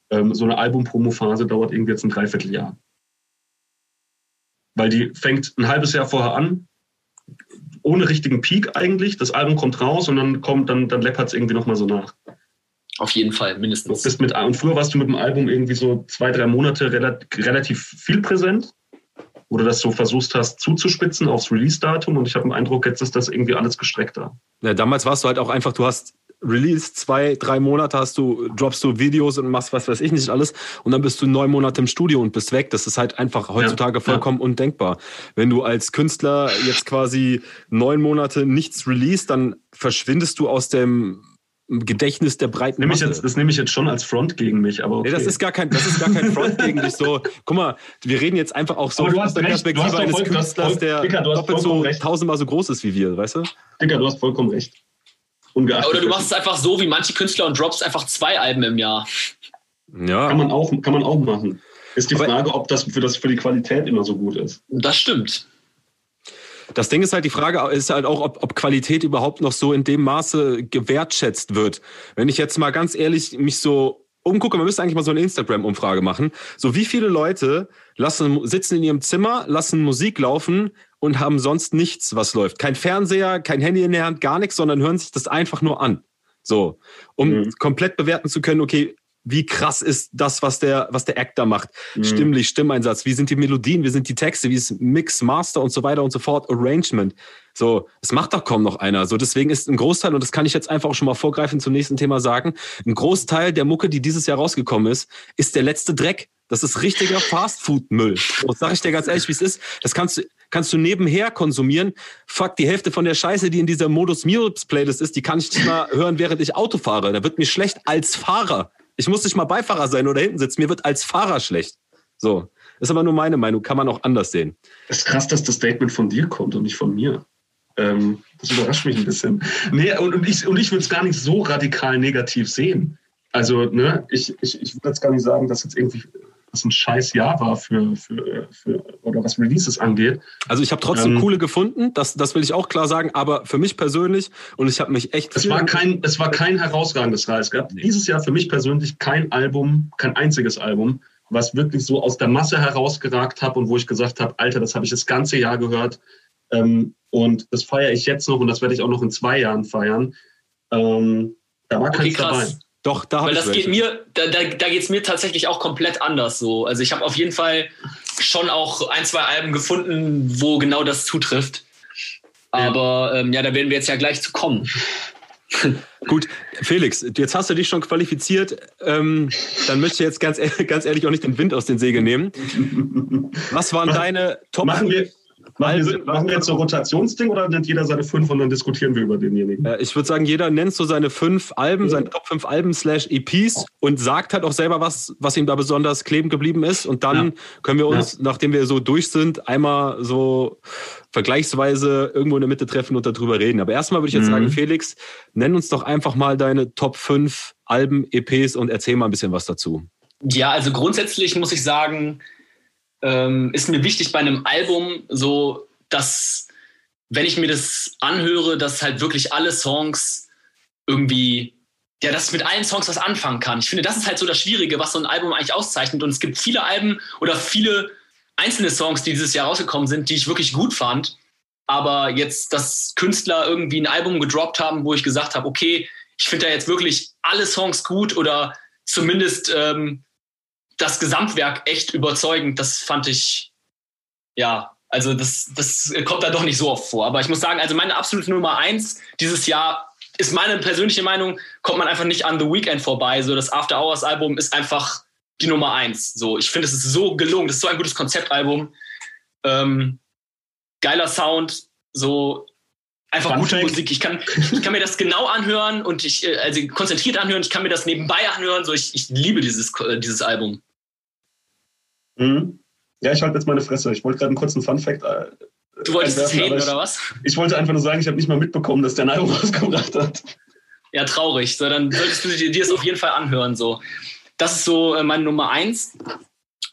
ähm, so eine Album-Promo-Phase dauert irgendwie jetzt ein Dreivierteljahr. Weil die fängt ein halbes Jahr vorher an, ohne richtigen Peak eigentlich. Das Album kommt raus und dann kommt, dann, dann läppert es irgendwie nochmal so nach. Auf jeden Fall, mindestens. bist mit, und früher warst du mit dem Album irgendwie so zwei, drei Monate relativ viel präsent wo du das so versucht hast zuzuspitzen aufs Release-Datum und ich habe den Eindruck, jetzt ist das irgendwie alles gestreckter. Ja, damals warst du halt auch einfach, du hast Release, zwei, drei Monate hast du, droppst du Videos und machst was weiß ich nicht alles und dann bist du neun Monate im Studio und bist weg. Das ist halt einfach heutzutage ja, vollkommen ja. undenkbar. Wenn du als Künstler jetzt quasi neun Monate nichts release, dann verschwindest du aus dem Gedächtnis der breiten nehme Masse. Jetzt, das nehme ich jetzt schon als Front gegen mich, aber okay. Nee, das ist gar kein, das ist gar kein Front gegen dich. So, guck mal, wir reden jetzt einfach auch so aus der Perspektive eines voll, Künstlers, der Dicker, doppelt so recht. tausendmal so groß ist wie wir, weißt du? Dicker, du hast vollkommen recht. Ungeachtet Oder du machst es einfach so wie manche Künstler und droppst einfach zwei Alben im Jahr. Ja. Kann man auch, kann man auch machen. Ist die aber Frage, ob das für, das für die Qualität immer so gut ist. Das stimmt. Das Ding ist halt, die Frage ist halt auch, ob, ob Qualität überhaupt noch so in dem Maße gewertschätzt wird. Wenn ich jetzt mal ganz ehrlich mich so umgucke, man müsste eigentlich mal so eine Instagram-Umfrage machen. So wie viele Leute lassen, sitzen in ihrem Zimmer, lassen Musik laufen und haben sonst nichts, was läuft. Kein Fernseher, kein Handy in der Hand, gar nichts, sondern hören sich das einfach nur an. So, um mhm. komplett bewerten zu können, okay, wie krass ist das, was der, was der Act da macht. Mhm. Stimmlich, Stimmeinsatz, wie sind die Melodien, wie sind die Texte, wie ist Mix, Master und so weiter und so fort, Arrangement. So, es macht doch kaum noch einer. So, deswegen ist ein Großteil, und das kann ich jetzt einfach auch schon mal vorgreifen zum nächsten Thema sagen, ein Großteil der Mucke, die dieses Jahr rausgekommen ist, ist der letzte Dreck. Das ist richtiger Fastfood-Müll. Das sag ich dir ganz ehrlich, wie es ist. Das kannst du, kannst du nebenher konsumieren. Fuck, die Hälfte von der Scheiße, die in dieser Modus Muse Playlist ist, die kann ich nicht mal [laughs] hören, während ich Auto fahre. Da wird mir schlecht als Fahrer. Ich muss nicht mal Beifahrer sein oder hinten sitzen. Mir wird als Fahrer schlecht. So. ist aber nur meine Meinung. Kann man auch anders sehen. Es ist krass, dass das Statement von dir kommt und nicht von mir. Ähm, das überrascht mich ein bisschen. Nee, und, und ich, und ich würde es gar nicht so radikal negativ sehen. Also, ne, ich, ich, ich würde jetzt gar nicht sagen, dass jetzt irgendwie das ein scheiß Jahr war für, für, für oder was Releases angeht. Also ich habe trotzdem ähm, coole gefunden, das, das will ich auch klar sagen, aber für mich persönlich und ich habe mich echt. Es war kein, es war kein herausragendes Jahr. Es gab nee. dieses Jahr für mich persönlich kein Album, kein einziges Album, was wirklich so aus der Masse herausgeragt habe und wo ich gesagt habe, Alter, das habe ich das ganze Jahr gehört. Ähm, und das feiere ich jetzt noch und das werde ich auch noch in zwei Jahren feiern. Ähm, da war okay, keins dabei. Doch, da habe ich das geht mir, da, da, da geht es mir tatsächlich auch komplett anders so. Also ich habe auf jeden Fall schon auch ein, zwei Alben gefunden, wo genau das zutrifft. Aber ja, ähm, ja da werden wir jetzt ja gleich zu kommen. [laughs] Gut, Felix, jetzt hast du dich schon qualifiziert. Ähm, dann möchte ich jetzt ganz, [laughs] ganz ehrlich auch nicht den Wind aus den Segeln nehmen. Was waren deine Top? Machen wir, Machen wir, machen wir jetzt so ein Rotationsding oder nennt jeder seine fünf und dann diskutieren wir über denjenigen? Äh, ich würde sagen, jeder nennt so seine fünf Alben, ja. seine Top 5 Alben slash EPs und sagt halt auch selber was, was ihm da besonders kleben geblieben ist. Und dann ja. können wir uns, ja. nachdem wir so durch sind, einmal so vergleichsweise irgendwo in der Mitte treffen und darüber reden. Aber erstmal würde ich jetzt mhm. sagen, Felix, nenn uns doch einfach mal deine Top 5 Alben, EPs und erzähl mal ein bisschen was dazu. Ja, also grundsätzlich muss ich sagen, ähm, ist mir wichtig bei einem Album so, dass wenn ich mir das anhöre, dass halt wirklich alle Songs irgendwie, ja, dass ich mit allen Songs was anfangen kann. Ich finde, das ist halt so das Schwierige, was so ein Album eigentlich auszeichnet. Und es gibt viele Alben oder viele einzelne Songs, die dieses Jahr rausgekommen sind, die ich wirklich gut fand. Aber jetzt, dass Künstler irgendwie ein Album gedroppt haben, wo ich gesagt habe, okay, ich finde da jetzt wirklich alle Songs gut oder zumindest ähm, das Gesamtwerk echt überzeugend. Das fand ich, ja, also das, das kommt da doch nicht so oft vor. Aber ich muss sagen, also meine absolute Nummer eins dieses Jahr ist meine persönliche Meinung, kommt man einfach nicht an The Weekend vorbei. So das After Hours Album ist einfach die Nummer eins. So, ich finde, es ist so gelungen. Das ist so ein gutes Konzeptalbum. Ähm, geiler Sound, so einfach Fun gute Fact. Musik. Ich kann, ich kann mir das genau anhören und ich, äh, also konzentriert anhören. Ich kann mir das nebenbei anhören. So, ich, ich liebe dieses, äh, dieses Album. Mhm. Ja, ich halte jetzt meine Fresse. Ich wollte gerade einen kurzen Fun-Fact. Äh, du wolltest es haten, oder was? Ich wollte einfach nur sagen, ich habe nicht mal mitbekommen, dass der ein Album [laughs] rausgebracht hat. Ja, traurig. So, dann solltest du dir, dir das auf jeden Fall anhören. So. Das ist so äh, meine Nummer eins.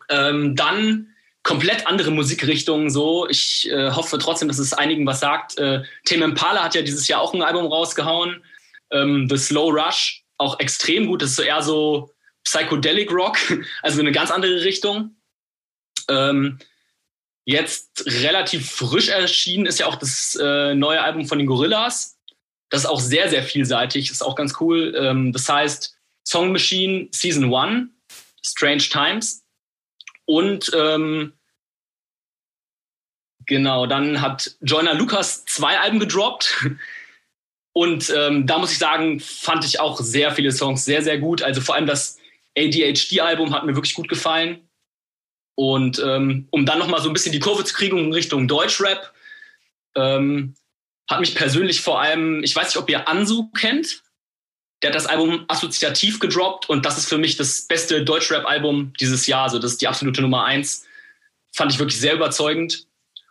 Ähm, dann komplett andere Musikrichtungen so. Ich äh, hoffe trotzdem, dass es einigen was sagt. Äh, Tame Impala hat ja dieses Jahr auch ein Album rausgehauen. Ähm, The Slow Rush, auch extrem gut. Das ist so eher so Psychedelic Rock, [laughs] also eine ganz andere Richtung. Ähm, jetzt relativ frisch erschienen ist ja auch das äh, neue Album von den Gorillas. Das ist auch sehr, sehr vielseitig, ist auch ganz cool. Ähm, das heißt Song Machine Season 1, Strange Times. Und ähm, genau, dann hat Joyner Lucas zwei Alben gedroppt. Und ähm, da muss ich sagen, fand ich auch sehr viele Songs sehr, sehr gut. Also vor allem das ADHD-Album hat mir wirklich gut gefallen. Und ähm, um dann nochmal so ein bisschen die Kurve zu kriegen in Richtung Deutschrap, ähm, hat mich persönlich vor allem, ich weiß nicht, ob ihr Ansu kennt. Der hat das Album assoziativ gedroppt und das ist für mich das beste Deutschrap-Album dieses Jahr. Also das ist die absolute Nummer eins. Fand ich wirklich sehr überzeugend.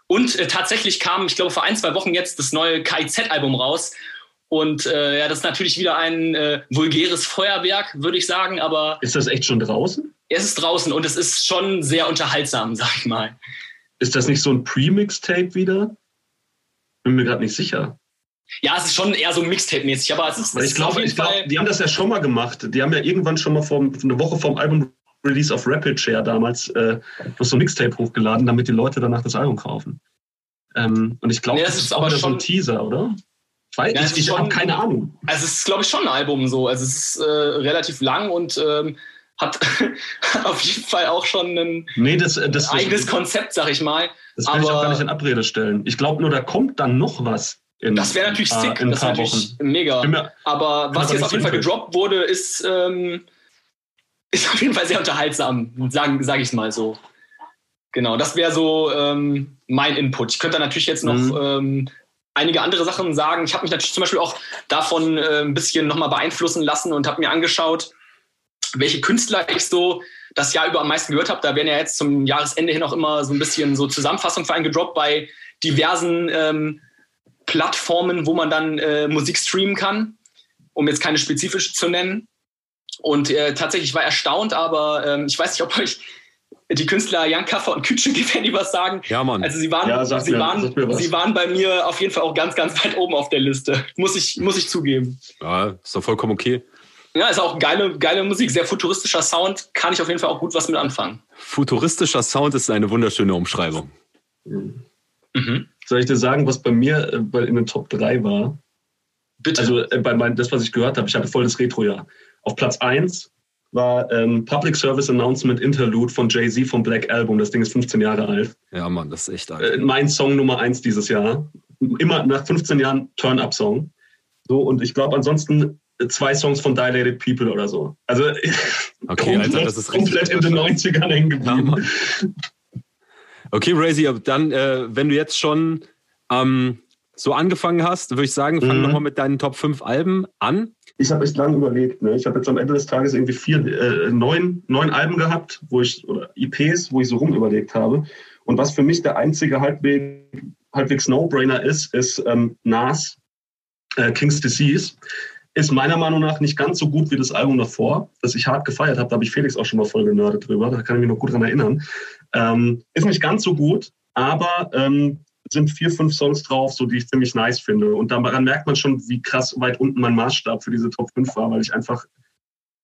Und äh, tatsächlich kam, ich glaube, vor ein, zwei Wochen jetzt das neue KIZ-Album raus. Und äh, ja, das ist natürlich wieder ein äh, vulgäres Feuerwerk, würde ich sagen. Aber ist das echt schon draußen? Es ist draußen und es ist schon sehr unterhaltsam, [laughs] sag ich mal. Ist das nicht so ein Pre-Mixtape wieder? Bin mir gerade nicht sicher. Ja, es ist schon eher so Mixtape-mäßig, aber es ist. Weil ich glaube, glaub, die haben das ja schon mal gemacht. Die haben ja irgendwann schon mal vor, eine Woche vom Album Release auf Rapid Share damals äh, noch so ein Mixtape hochgeladen, damit die Leute danach das Album kaufen. Ähm, und ich glaube, nee, das, das, ist aber schon so ein Teaser, oder? Ich, weiß, ja, ich, ich habe keine Ahnung. Also es ist, glaube ich, schon ein Album so. Also es ist äh, relativ lang und ähm, hat, [laughs] auf jeden Fall auch schon ein, nee, das, das, eigenes Konzept, sag ich mal. Das will Aber, ich auch gar nicht in Abrede stellen. Ich glaube nur, da kommt dann noch was. In, das wäre natürlich sick, äh, das wäre natürlich Wochen. mega. Mir, aber was jetzt auf jeden Fall gedroppt wurde, ist, ähm, ist auf jeden Fall sehr unterhaltsam, sage sag ich es mal so. Genau, das wäre so ähm, mein Input. Ich könnte da natürlich jetzt noch mhm. ähm, einige andere Sachen sagen. Ich habe mich natürlich zum Beispiel auch davon äh, ein bisschen nochmal beeinflussen lassen und habe mir angeschaut, welche Künstler ich so das Jahr über am meisten gehört habe. Da werden ja jetzt zum Jahresende hin auch immer so ein bisschen so Zusammenfassungen für einen gedroppt bei diversen ähm, Plattformen, wo man dann äh, Musik streamen kann, um jetzt keine spezifische zu nennen. Und äh, tatsächlich war erstaunt, aber ähm, ich weiß nicht, ob euch die Künstler Jan Kaffer und Kütchen [laughs] wenn die was sagen. Ja, Mann. Also sie waren, ja, sie, mir, waren, sie waren bei mir auf jeden Fall auch ganz, ganz weit oben auf der Liste. Muss ich, muss ich zugeben. Ja, ist doch vollkommen okay. Ja, ist auch geile, geile Musik, sehr futuristischer Sound, kann ich auf jeden Fall auch gut was mit anfangen. Futuristischer Sound ist eine wunderschöne Umschreibung. Mhm. Soll ich dir sagen, was bei mir äh, in den Top 3 war? Bitte. Also äh, bei mein, das, was ich gehört habe, ich hatte voll das Retro-Jahr. Auf Platz 1 war ähm, Public Service Announcement Interlude von Jay-Z vom Black Album. Das Ding ist 15 Jahre alt. Ja, Mann, das ist echt alt. Äh, mein Song Nummer 1 dieses Jahr. Immer nach 15 Jahren Turn-Up-Song. So, und ich glaube, ansonsten zwei Songs von Dilated People oder so. Also [laughs] okay, komplett, Alter, das ist komplett in den 90ern hängen geblieben. Ja, okay, Razy, dann, äh, wenn du jetzt schon ähm, so angefangen hast, würde ich sagen, fang mhm. nochmal mit deinen Top 5 Alben an. Ich habe echt lange überlegt. Ne? Ich habe jetzt am Ende des Tages irgendwie vier, äh, neun, neun Alben gehabt, wo ich, oder IPs, wo ich so rum überlegt habe. Und was für mich der einzige halbwegs, halbwegs No-Brainer ist, ist ähm, Nas, äh, King's Disease ist meiner Meinung nach nicht ganz so gut wie das Album davor, das ich hart gefeiert habe. Da habe ich Felix auch schon mal voll genördet drüber. Da kann ich mich noch gut dran erinnern. Ähm, ist nicht ganz so gut, aber ähm, sind vier, fünf Songs drauf, so die ich ziemlich nice finde. Und daran merkt man schon, wie krass weit unten mein Maßstab für diese Top 5 war, weil ich einfach,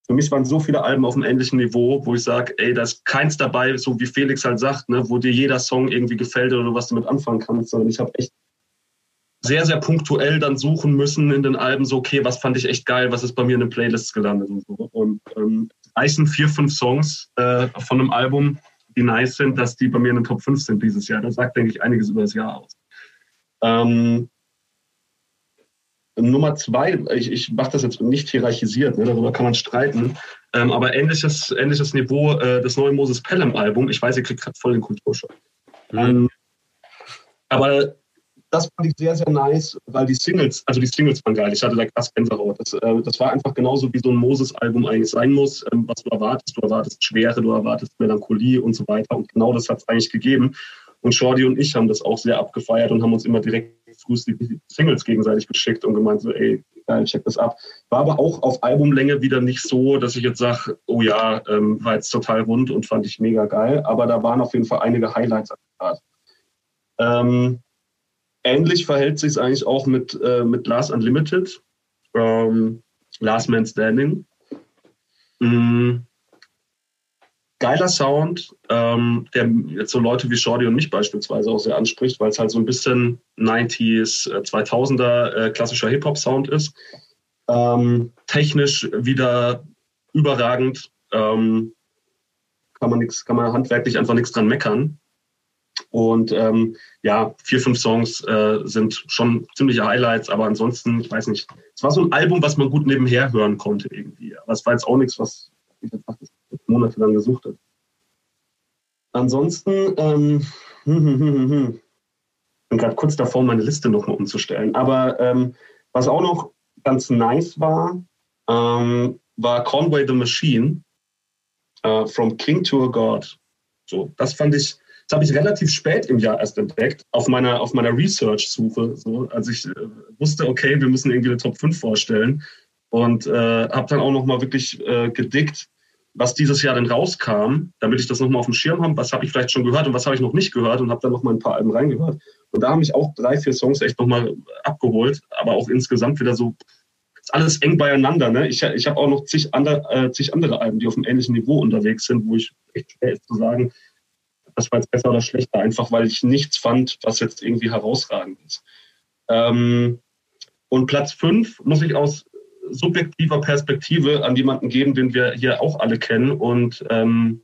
für mich waren so viele Alben auf einem ähnlichen Niveau, wo ich sage, ey, da ist keins dabei, so wie Felix halt sagt, ne, wo dir jeder Song irgendwie gefällt oder was du damit anfangen kannst, sondern ich habe echt sehr, sehr punktuell dann suchen müssen in den Alben, so, okay, was fand ich echt geil, was ist bei mir in den Playlists gelandet und so. Und ähm, reichen vier, fünf Songs äh, von einem Album, die nice sind, dass die bei mir in den Top 5 sind dieses Jahr. Das sagt, denke ich, einiges über das Jahr aus. Ähm, Nummer zwei, ich, ich mache das jetzt nicht hierarchisiert, ne, darüber kann man streiten, ähm, aber ähnliches, ähnliches Niveau äh, des neuen Moses Pelham Album. Ich weiß, ihr kriegt gerade voll den Kulturschock. Mhm. Ähm, aber das fand ich sehr, sehr nice, weil die Singles, also die Singles waren geil. Ich hatte da krass Gänsehaut. Das, äh, das war einfach genauso, wie so ein Moses-Album eigentlich sein muss, ähm, was du erwartest. Du erwartest Schwere, du erwartest Melancholie und so weiter. Und genau das hat es eigentlich gegeben. Und Shorty und ich haben das auch sehr abgefeiert und haben uns immer direkt frühst die Singles gegenseitig geschickt und gemeint so, ey, geil, check das ab. War aber auch auf Albumlänge wieder nicht so, dass ich jetzt sage, oh ja, ähm, war jetzt total rund und fand ich mega geil. Aber da waren auf jeden Fall einige Highlights am Start. Ähm, ähnlich verhält sich es eigentlich auch mit, äh, mit Last Unlimited, ähm, Last Man Standing. Mhm. Geiler Sound, ähm, der jetzt so Leute wie Shorty und mich beispielsweise auch sehr anspricht, weil es halt so ein bisschen 90s, 2000er äh, äh, klassischer Hip-Hop-Sound ist. Ähm, technisch wieder überragend. Ähm, kann man, nix, kann man handwerklich einfach nichts dran meckern. Und ähm, ja, vier, fünf Songs äh, sind schon ziemliche Highlights, aber ansonsten, ich weiß nicht, es war so ein Album, was man gut nebenher hören konnte irgendwie. Aber es war jetzt auch nichts, was ich jetzt monatelang gesucht habe. Ansonsten, ähm, hm, hm, hm, hm, ich bin gerade kurz davor, meine Liste nochmal umzustellen. Aber ähm, was auch noch ganz nice war, ähm, war Conway the Machine, uh, From King to a God. So, das fand ich, das habe ich relativ spät im Jahr erst entdeckt, auf meiner, auf meiner Research-Suche. So, als ich äh, wusste, okay, wir müssen irgendwie eine Top 5 vorstellen. Und äh, habe dann auch nochmal wirklich äh, gedickt, was dieses Jahr denn rauskam, damit ich das nochmal auf dem Schirm habe. Was habe ich vielleicht schon gehört und was habe ich noch nicht gehört und habe dann nochmal ein paar Alben reingehört. Und da haben mich auch drei, vier Songs echt nochmal abgeholt, aber auch insgesamt wieder so ist alles eng beieinander. Ne? Ich, ich habe auch noch zig, andere, äh, zig andere Alben, die auf einem ähnlichen Niveau unterwegs sind, wo ich echt schwer ist zu sagen, das war jetzt besser oder schlechter, einfach weil ich nichts fand, was jetzt irgendwie herausragend ist. Ähm, Und Platz fünf muss ich aus subjektiver Perspektive an jemanden geben, den wir hier auch alle kennen und ähm,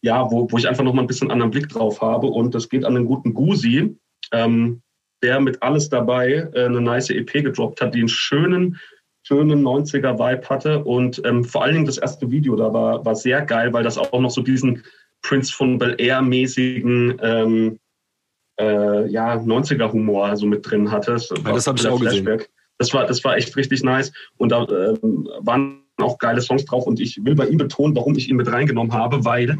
ja, wo, wo ich einfach noch mal ein bisschen anderen Blick drauf habe. Und das geht an den guten Gusi, ähm, der mit alles dabei äh, eine nice EP gedroppt hat, die einen schönen, schönen 90er-Vibe hatte. Und ähm, vor allen Dingen das erste Video da war, war sehr geil, weil das auch noch so diesen Prince von Bel Air-mäßigen ähm, äh, ja, 90er-Humor so mit drin hatte. Das, ja, das habe ich auch Flashback. gesehen. Das war, das war echt richtig nice. Und da ähm, waren auch geile Songs drauf. Und ich will bei ihm betonen, warum ich ihn mit reingenommen habe, weil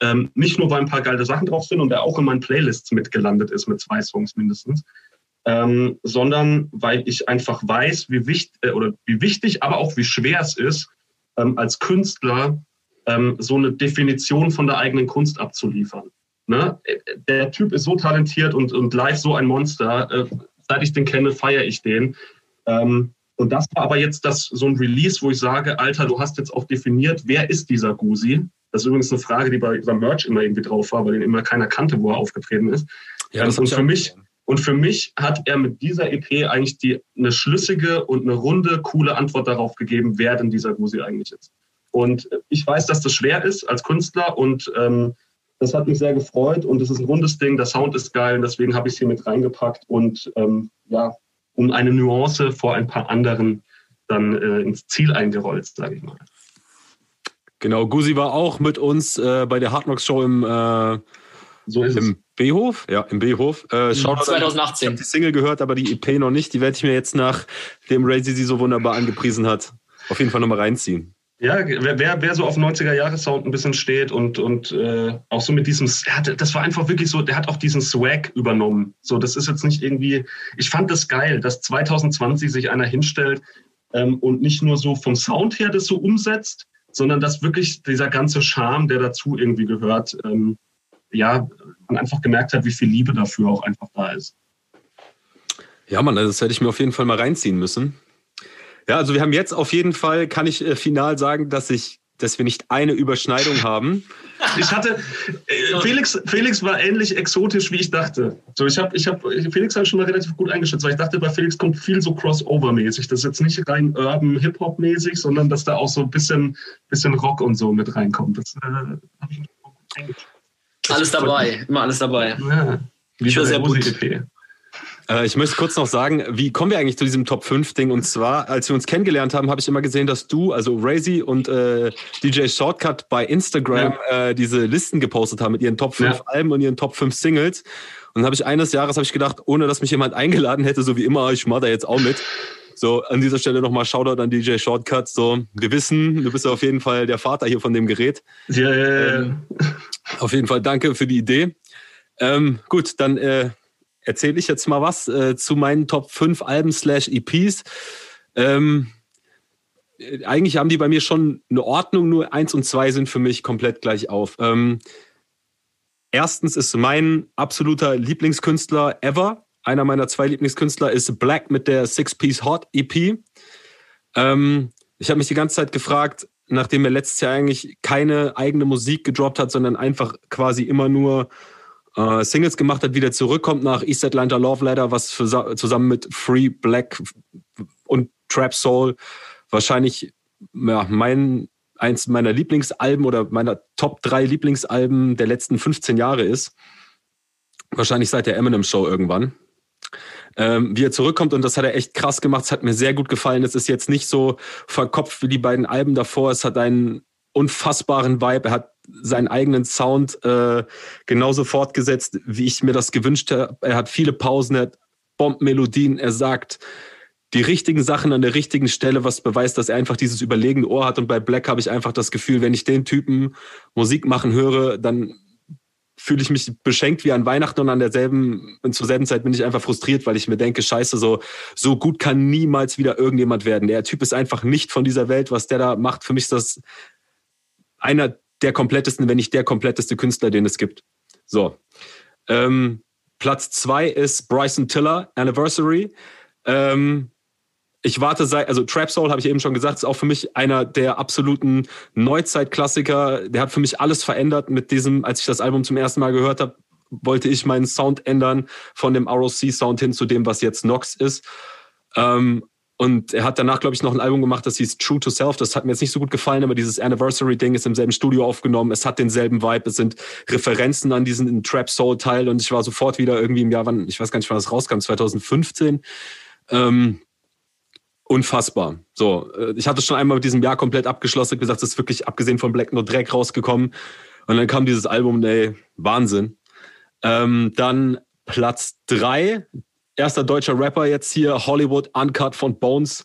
ähm, nicht nur, weil ein paar geile Sachen drauf sind und er auch in meinen Playlists mitgelandet ist mit zwei Songs mindestens, ähm, sondern weil ich einfach weiß, wie wichtig, äh, oder wie wichtig, aber auch wie schwer es ist, ähm, als Künstler ähm, so eine Definition von der eigenen Kunst abzuliefern. Ne? Der Typ ist so talentiert und, und live so ein Monster. Äh, seit ich den kenne, feiere ich den. Ähm, und das war aber jetzt das, so ein Release, wo ich sage, Alter, du hast jetzt auch definiert, wer ist dieser Gusi? Das ist übrigens eine Frage, die bei beim Merch immer irgendwie drauf war, weil den immer keiner kannte, wo er aufgetreten ist. Ja, das und für mich, und für mich hat er mit dieser EP eigentlich die, eine schlüssige und eine runde, coole Antwort darauf gegeben, wer denn dieser Gusi eigentlich ist. Und ich weiß, dass das schwer ist als Künstler und ähm, das hat mich sehr gefreut und es ist ein rundes Ding, der Sound ist geil und deswegen habe ich es hier mit reingepackt und ähm, ja, um eine Nuance vor ein paar anderen dann äh, ins Ziel eingerollt, sage ich mal. Genau, Gusi war auch mit uns äh, bei der Hard Knocks Show im, äh, so im B-Hof. Ja, im B-Hof. Äh, 2018. Ich habe die Single gehört, aber die EP noch nicht. Die werde ich mir jetzt nach dem Razy sie so wunderbar angepriesen hat, auf jeden Fall nochmal reinziehen. Ja, wer, wer so auf 90er-Jahre-Sound ein bisschen steht und, und äh, auch so mit diesem, hat, das war einfach wirklich so, der hat auch diesen Swag übernommen. So, das ist jetzt nicht irgendwie, ich fand das geil, dass 2020 sich einer hinstellt ähm, und nicht nur so vom Sound her das so umsetzt, sondern dass wirklich dieser ganze Charme, der dazu irgendwie gehört, ähm, ja, man einfach gemerkt hat, wie viel Liebe dafür auch einfach da ist. Ja, Mann, das hätte ich mir auf jeden Fall mal reinziehen müssen. Ja, also wir haben jetzt auf jeden Fall, kann ich äh, final sagen, dass ich dass wir nicht eine Überschneidung haben. Ich hatte, äh, Felix, Felix war ähnlich exotisch, wie ich dachte. So, ich habe, ich hab, Felix habe ich schon mal relativ gut eingeschätzt, weil ich dachte, bei Felix kommt viel so Crossover-mäßig. Das ist jetzt nicht rein Urban Hip-Hop-mäßig, sondern dass da auch so ein bisschen, bisschen Rock und so mit reinkommt. Das äh, habe ich gut eingeschätzt. Alles dabei, immer alles dabei. Ja, wie ich war sehr gut. EP. Äh, ich möchte kurz noch sagen, wie kommen wir eigentlich zu diesem Top 5 Ding? Und zwar, als wir uns kennengelernt haben, habe ich immer gesehen, dass du, also Razy und äh, DJ Shortcut bei Instagram ja. äh, diese Listen gepostet haben mit ihren Top 5 ja. Alben und ihren Top 5 Singles. Und dann habe ich eines Jahres habe ich gedacht, ohne dass mich jemand [laughs] eingeladen hätte, so wie immer, ich mache da jetzt auch mit. So, an dieser Stelle nochmal Shoutout an DJ Shortcut. So, wir wissen, du bist auf jeden Fall der Vater hier von dem Gerät. Ja, ja, ja. Ähm, auf jeden Fall danke für die Idee. Ähm, gut, dann äh, erzähle ich jetzt mal was äh, zu meinen Top 5 Alben slash EPs. Ähm, eigentlich haben die bei mir schon eine Ordnung, nur eins und zwei sind für mich komplett gleich auf. Ähm, erstens ist mein absoluter Lieblingskünstler ever, einer meiner zwei Lieblingskünstler ist Black mit der Six Piece Hot EP. Ähm, ich habe mich die ganze Zeit gefragt, nachdem er letztes Jahr eigentlich keine eigene Musik gedroppt hat, sondern einfach quasi immer nur äh, Singles gemacht hat, wieder zurückkommt nach East Atlanta Love Letter, was für, zusammen mit Free Black und Trap Soul wahrscheinlich ja, mein, eins meiner Lieblingsalben oder meiner Top 3 Lieblingsalben der letzten 15 Jahre ist. Wahrscheinlich seit der Eminem Show irgendwann. Ähm, wie er zurückkommt und das hat er echt krass gemacht. Es hat mir sehr gut gefallen. Es ist jetzt nicht so verkopft wie die beiden Alben davor. Es hat einen unfassbaren Vibe. Er hat seinen eigenen Sound äh, genauso fortgesetzt, wie ich mir das gewünscht habe. Er hat viele Pausen, er hat Bombenmelodien, er sagt die richtigen Sachen an der richtigen Stelle, was beweist, dass er einfach dieses überlegene Ohr hat. Und bei Black habe ich einfach das Gefühl, wenn ich den Typen Musik machen höre, dann fühle ich mich beschenkt wie an Weihnachten und an derselben, und zur selben Zeit bin ich einfach frustriert, weil ich mir denke, scheiße, so, so gut kann niemals wieder irgendjemand werden. Der Typ ist einfach nicht von dieser Welt, was der da macht. Für mich ist das einer der komplettesten, wenn nicht der kompletteste Künstler, den es gibt. So. Ähm, Platz zwei ist Bryson Tiller, Anniversary. Ähm, ich warte seit, also Trap Soul habe ich eben schon gesagt, ist auch für mich einer der absoluten Neuzeitklassiker. Der hat für mich alles verändert mit diesem, als ich das Album zum ersten Mal gehört habe, wollte ich meinen Sound ändern von dem ROC Sound hin zu dem, was jetzt Nox ist. Ähm, und er hat danach, glaube ich, noch ein Album gemacht, das hieß True to Self. Das hat mir jetzt nicht so gut gefallen, aber dieses Anniversary-Ding ist im selben Studio aufgenommen. Es hat denselben Vibe. Es sind Referenzen an diesen Trap Soul-Teil. Und ich war sofort wieder irgendwie im Jahr, wann, ich weiß gar nicht, wann das rauskam, 2015. Ähm, unfassbar. So, äh, ich hatte schon einmal mit diesem Jahr komplett abgeschlossen, gesagt, es ist wirklich abgesehen von Black No Dreck rausgekommen. Und dann kam dieses Album, ey, Wahnsinn. Ähm, dann Platz drei, erster deutscher Rapper jetzt hier, Hollywood Uncut von Bones.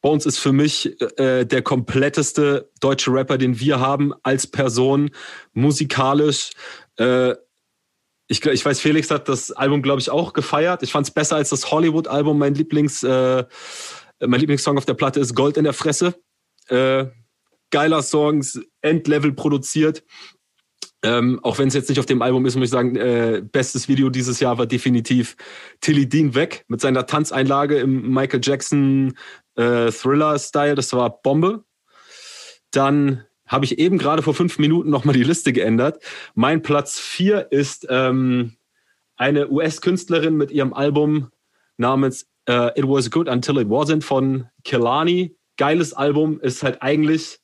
Bones ist für mich äh, der kompletteste deutsche Rapper, den wir haben als Person, musikalisch. Äh, ich, ich weiß, Felix hat das Album, glaube ich, auch gefeiert. Ich fand es besser als das Hollywood-Album. Mein Lieblings, äh, mein Lieblingssong auf der Platte ist Gold in der Fresse. Äh, geiler Songs, Endlevel produziert. Ähm, auch wenn es jetzt nicht auf dem Album ist, muss ich sagen, äh, bestes Video dieses Jahr war definitiv Tilly Dean weg mit seiner Tanzeinlage im Michael Jackson äh, Thriller-Style. Das war Bombe. Dann habe ich eben gerade vor fünf Minuten nochmal die Liste geändert. Mein Platz vier ist ähm, eine US-Künstlerin mit ihrem Album namens uh, It Was Good Until It Wasn't von Kelani. Geiles Album, ist halt eigentlich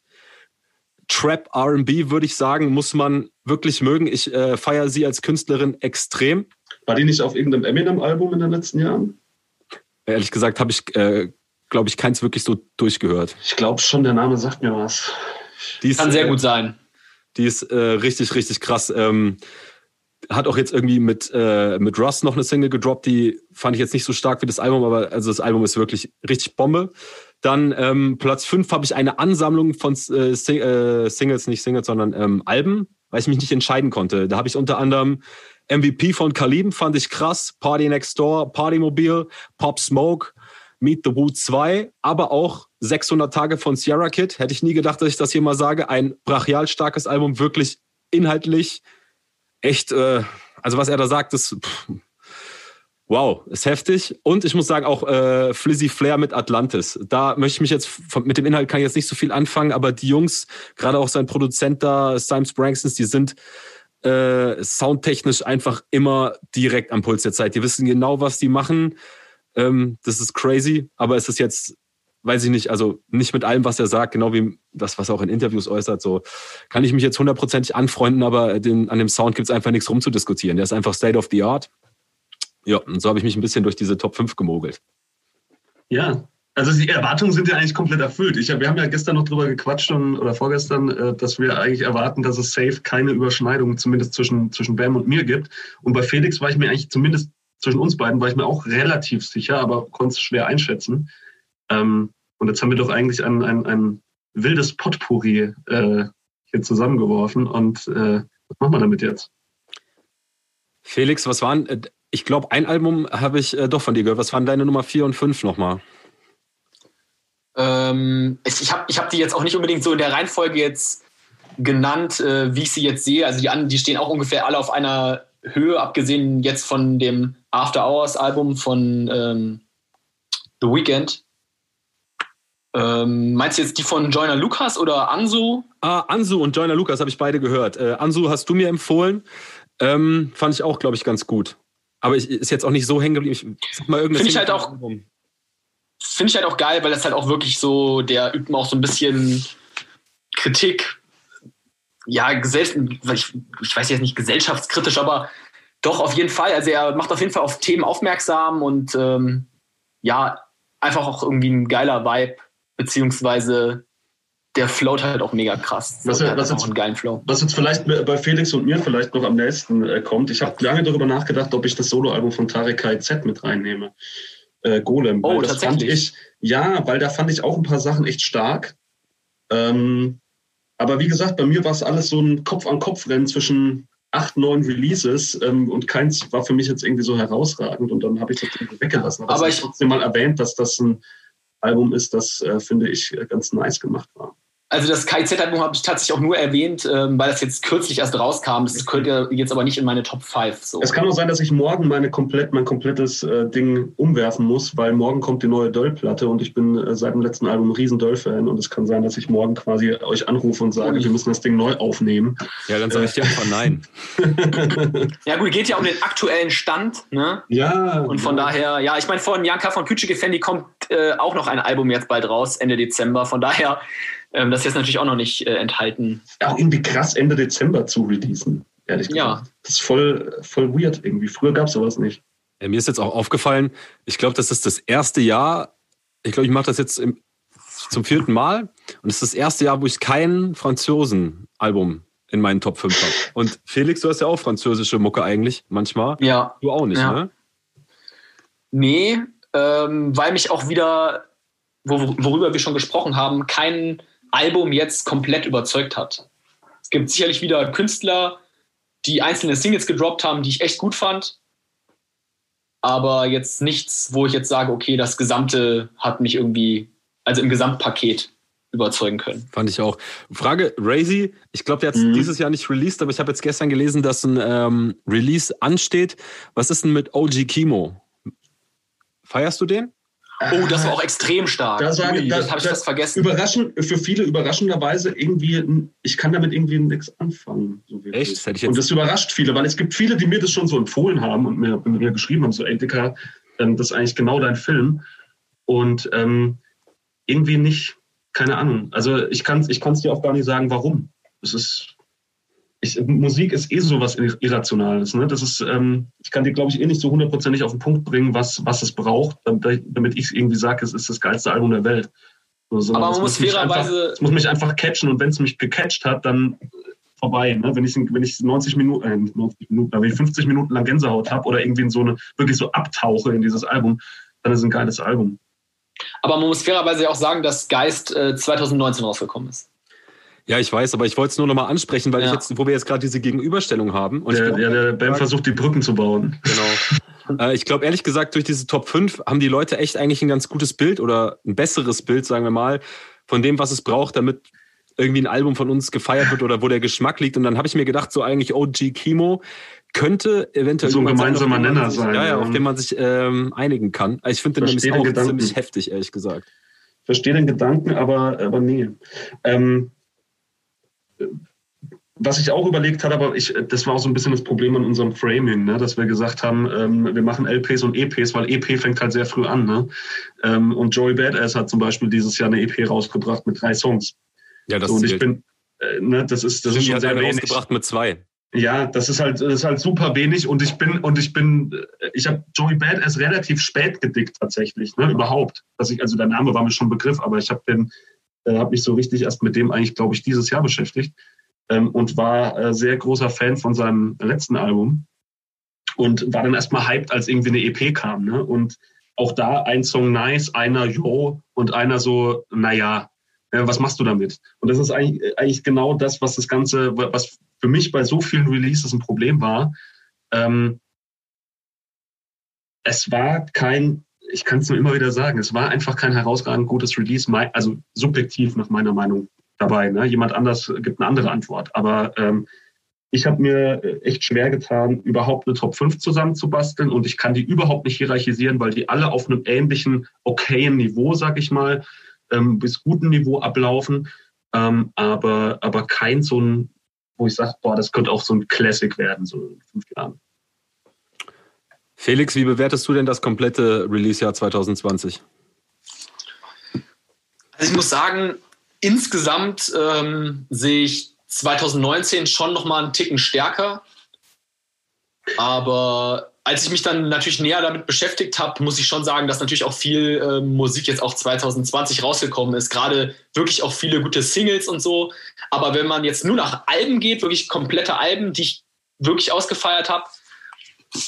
Trap RB, würde ich sagen, muss man wirklich mögen. Ich äh, feiere sie als Künstlerin extrem. War die nicht auf irgendeinem Eminem-Album in den letzten Jahren? Ehrlich gesagt habe ich, äh, glaube ich, keins wirklich so durchgehört. Ich glaube schon, der Name sagt mir was. Die Kann sehr äh, gut sein. Die ist äh, richtig, richtig krass. Ähm, hat auch jetzt irgendwie mit, äh, mit Russ noch eine Single gedroppt, die fand ich jetzt nicht so stark wie das Album, aber also das Album ist wirklich richtig Bombe. Dann ähm, Platz 5 habe ich eine Ansammlung von äh, Sing äh, Singles, nicht Singles, sondern ähm, Alben, weil ich mich nicht entscheiden konnte. Da habe ich unter anderem MVP von Kaliben, fand ich krass, Party Next Door, Partymobil, Pop Smoke, Meet the Woo 2, aber auch 600 Tage von Sierra Kid. Hätte ich nie gedacht, dass ich das hier mal sage. Ein brachial starkes Album, wirklich inhaltlich echt, äh, also was er da sagt, ist pff, Wow, ist heftig. Und ich muss sagen, auch äh, Flizzy Flair mit Atlantis. Da möchte ich mich jetzt, mit dem Inhalt kann ich jetzt nicht so viel anfangen, aber die Jungs, gerade auch sein Produzent da, Simon Sprangsons, die sind äh, soundtechnisch einfach immer direkt am Puls der Zeit. Die wissen genau, was die machen. Ähm, das ist crazy, aber es ist jetzt, weiß ich nicht, also nicht mit allem, was er sagt, genau wie das, was er auch in Interviews äußert, so kann ich mich jetzt hundertprozentig anfreunden, aber den, an dem Sound gibt es einfach nichts rumzudiskutieren. Der ist einfach State of the Art. Ja, und so habe ich mich ein bisschen durch diese Top 5 gemogelt. Ja, also die Erwartungen sind ja eigentlich komplett erfüllt. Ich, wir haben ja gestern noch drüber gequatscht und, oder vorgestern, äh, dass wir eigentlich erwarten, dass es safe keine Überschneidung zumindest zwischen, zwischen Bam und mir gibt. Und bei Felix war ich mir eigentlich zumindest zwischen uns beiden war ich mir auch relativ sicher, aber konnte es schwer einschätzen. Ähm, und jetzt haben wir doch eigentlich ein, ein, ein wildes Potpourri äh, hier zusammengeworfen. Und äh, was machen wir damit jetzt? Felix, was waren, äh, ich glaube, ein Album habe ich äh, doch von dir gehört. Was waren deine Nummer 4 und 5 nochmal? Ähm, ich habe ich hab die jetzt auch nicht unbedingt so in der Reihenfolge jetzt genannt, äh, wie ich sie jetzt sehe. Also die, an, die stehen auch ungefähr alle auf einer Höhe, abgesehen jetzt von dem After Hours Album von ähm, The Weeknd. Ähm, meinst du jetzt die von Joyner Lucas oder Ansu? Ah, Ansu und Joyner Lucas habe ich beide gehört. Äh, Ansu hast du mir empfohlen. Ähm, fand ich auch, glaube ich, ganz gut. Aber ich, ist jetzt auch nicht so hängen geblieben. Ich sag mal irgendeine. Finde ich halt auch. Finde ich halt auch geil, weil das halt auch wirklich so, der übt mir auch so ein bisschen Kritik. Ja, ich, ich weiß jetzt nicht gesellschaftskritisch, aber doch auf jeden Fall. Also er macht auf jeden Fall auf Themen aufmerksam und ähm, ja, einfach auch irgendwie ein geiler Vibe, beziehungsweise der float halt auch mega krass. Was, so, was, jetzt, einen geilen Flow. was jetzt vielleicht bei Felix und mir vielleicht noch am nächsten äh, kommt, ich habe lange darüber nachgedacht, ob ich das Soloalbum von Tarek KZ mit reinnehme. Äh, Golem. Oh, das fand ich, ja, weil da fand ich auch ein paar Sachen echt stark. Ähm, aber wie gesagt, bei mir war es alles so ein Kopf-an-Kopf-Rennen zwischen acht, neun Releases ähm, und keins war für mich jetzt irgendwie so herausragend und dann habe ich das irgendwie weggelassen. Aber, aber ich trotzdem mal erwähnt, dass das ein Album ist, das, äh, finde ich, äh, ganz nice gemacht war. Also das KIZ-Album habe ich tatsächlich auch nur erwähnt, ähm, weil das jetzt kürzlich erst rauskam. Das könnte jetzt aber nicht in meine Top 5. So. Es kann auch sein, dass ich morgen meine komplett, mein komplettes äh, Ding umwerfen muss, weil morgen kommt die neue Döll-Platte und ich bin äh, seit dem letzten Album ein riesen Döll-Fan und es kann sein, dass ich morgen quasi euch anrufe und sage, wir müssen das Ding neu aufnehmen. Ja, dann sage ich dir einfach nein. [laughs] ja gut, geht ja um den aktuellen Stand. Ne? Ja. Und von ja. daher, ja, ich meine, von Janka von Kütschige Fendi kommt äh, auch noch ein Album jetzt bald raus, Ende Dezember. Von daher ähm, das ist jetzt natürlich auch noch nicht äh, enthalten. Auch irgendwie krass Ende Dezember zu releasen, ehrlich gesagt. Ja. Das ist voll, voll weird irgendwie. Früher gab es sowas nicht. Ja, mir ist jetzt auch aufgefallen, ich glaube, das ist das erste Jahr, ich glaube, ich mache das jetzt im, zum vierten Mal und es ist das erste Jahr, wo ich kein Franzosen-Album in meinen Top 5 habe. Und Felix, du hast ja auch französische Mucke eigentlich manchmal. Ja. Du auch nicht, ja. ne? Nee, ähm, weil mich auch wieder, worüber wir schon gesprochen haben, kein Album jetzt komplett überzeugt hat. Es gibt sicherlich wieder Künstler, die einzelne Singles gedroppt haben, die ich echt gut fand. Aber jetzt nichts, wo ich jetzt sage, okay, das Gesamte hat mich irgendwie, also im Gesamtpaket überzeugen können. Fand ich auch. Frage, Razy, ich glaube, der hat mhm. dieses Jahr nicht released, aber ich habe jetzt gestern gelesen, dass ein ähm, Release ansteht. Was ist denn mit OG Kimo? Feierst du den? Oh, das war auch extrem stark. Da sage, Ui, da, das habe ich das vergessen. Überraschend, für viele überraschenderweise irgendwie, ich kann damit irgendwie nichts anfangen. So Echt? Das hätte ich jetzt und das überrascht viele, weil es gibt viele, die mir das schon so empfohlen haben und mir, mir geschrieben haben, so, ey Dicker, ähm, das ist eigentlich genau dein Film. Und ähm, irgendwie nicht, keine Ahnung. Also ich kann es ich dir auch gar nicht sagen, warum. Es ist ich, Musik ist eh so was Irrationales. Ne? Das ist, ähm, ich kann dir, glaube ich, eh nicht so hundertprozentig auf den Punkt bringen, was, was es braucht, damit ich irgendwie sage, es ist das geilste Album der Welt. So, Aber man muss fairerweise. Es muss mich einfach catchen und wenn es mich gecatcht hat, dann vorbei. Ne? Wenn, ich, wenn ich 90 Minuten, äh, 90 Minuten, wenn ich 50 Minuten lang Gänsehaut habe oder irgendwie in so eine, wirklich so abtauche in dieses Album, dann ist es ein geiles Album. Aber man muss fairerweise auch sagen, dass Geist äh, 2019 rausgekommen ist. Ja, ich weiß, aber ich wollte es nur nochmal ansprechen, weil ja. ich jetzt, wo wir jetzt gerade diese Gegenüberstellung haben. Und der, glaub, ja, der Ben versucht, die Brücken zu bauen. Genau. äh, ich glaube, ehrlich gesagt, durch diese Top 5 haben die Leute echt eigentlich ein ganz gutes Bild oder ein besseres Bild, sagen wir mal, von dem, was es braucht, damit irgendwie ein Album von uns gefeiert wird oder wo der Geschmack liegt. Und dann habe ich mir gedacht, so eigentlich OG Kimo könnte eventuell so ein gemeinsamer sein, Nenner sein. Ja, ja, auf den man sich ähm, einigen kann. Ich finde den nämlich auch Gedanken. ziemlich heftig, ehrlich gesagt. Verstehe den Gedanken, aber, aber nee. Ähm, was ich auch überlegt hatte, aber ich, das war auch so ein bisschen das Problem an unserem Framing, ne, dass wir gesagt haben, ähm, wir machen LPs und EPs, weil EP fängt halt sehr früh an. Ne? Ähm, und Joey Badass hat zum Beispiel dieses Jahr eine EP rausgebracht mit drei Songs. Ja, das so, und ich bin, äh, ne, das ist, das ist schon sehr wenig. rausgebracht mit zwei. Ja, das ist halt, das ist halt super wenig und ich bin und ich bin, ich habe Joey Badass relativ spät gedickt tatsächlich, ne, überhaupt. Dass ich, also der Name war mir schon Begriff, aber ich habe den äh, habe mich so richtig erst mit dem eigentlich, glaube ich, dieses Jahr beschäftigt ähm, und war äh, sehr großer Fan von seinem letzten Album und war dann erstmal hyped, als irgendwie eine EP kam. Ne? Und auch da ein Song nice, einer yo und einer so, naja, äh, was machst du damit? Und das ist eigentlich, eigentlich genau das, was das Ganze, was für mich bei so vielen Releases ein Problem war. Ähm, es war kein ich kann es nur immer wieder sagen, es war einfach kein herausragend gutes Release, also subjektiv nach meiner Meinung dabei. Ne? Jemand anders gibt eine andere Antwort. Aber ähm, ich habe mir echt schwer getan, überhaupt eine Top 5 zusammenzubasteln und ich kann die überhaupt nicht hierarchisieren, weil die alle auf einem ähnlichen, okayen Niveau, sag ich mal, ähm, bis guten Niveau ablaufen. Ähm, aber, aber kein so ein, wo ich sage, boah, das könnte auch so ein Classic werden, so in fünf Jahren. Felix, wie bewertest du denn das komplette Release-Jahr 2020? Also ich muss sagen, insgesamt ähm, sehe ich 2019 schon noch mal einen Ticken stärker. Aber als ich mich dann natürlich näher damit beschäftigt habe, muss ich schon sagen, dass natürlich auch viel äh, Musik jetzt auch 2020 rausgekommen ist. Gerade wirklich auch viele gute Singles und so. Aber wenn man jetzt nur nach Alben geht, wirklich komplette Alben, die ich wirklich ausgefeiert habe,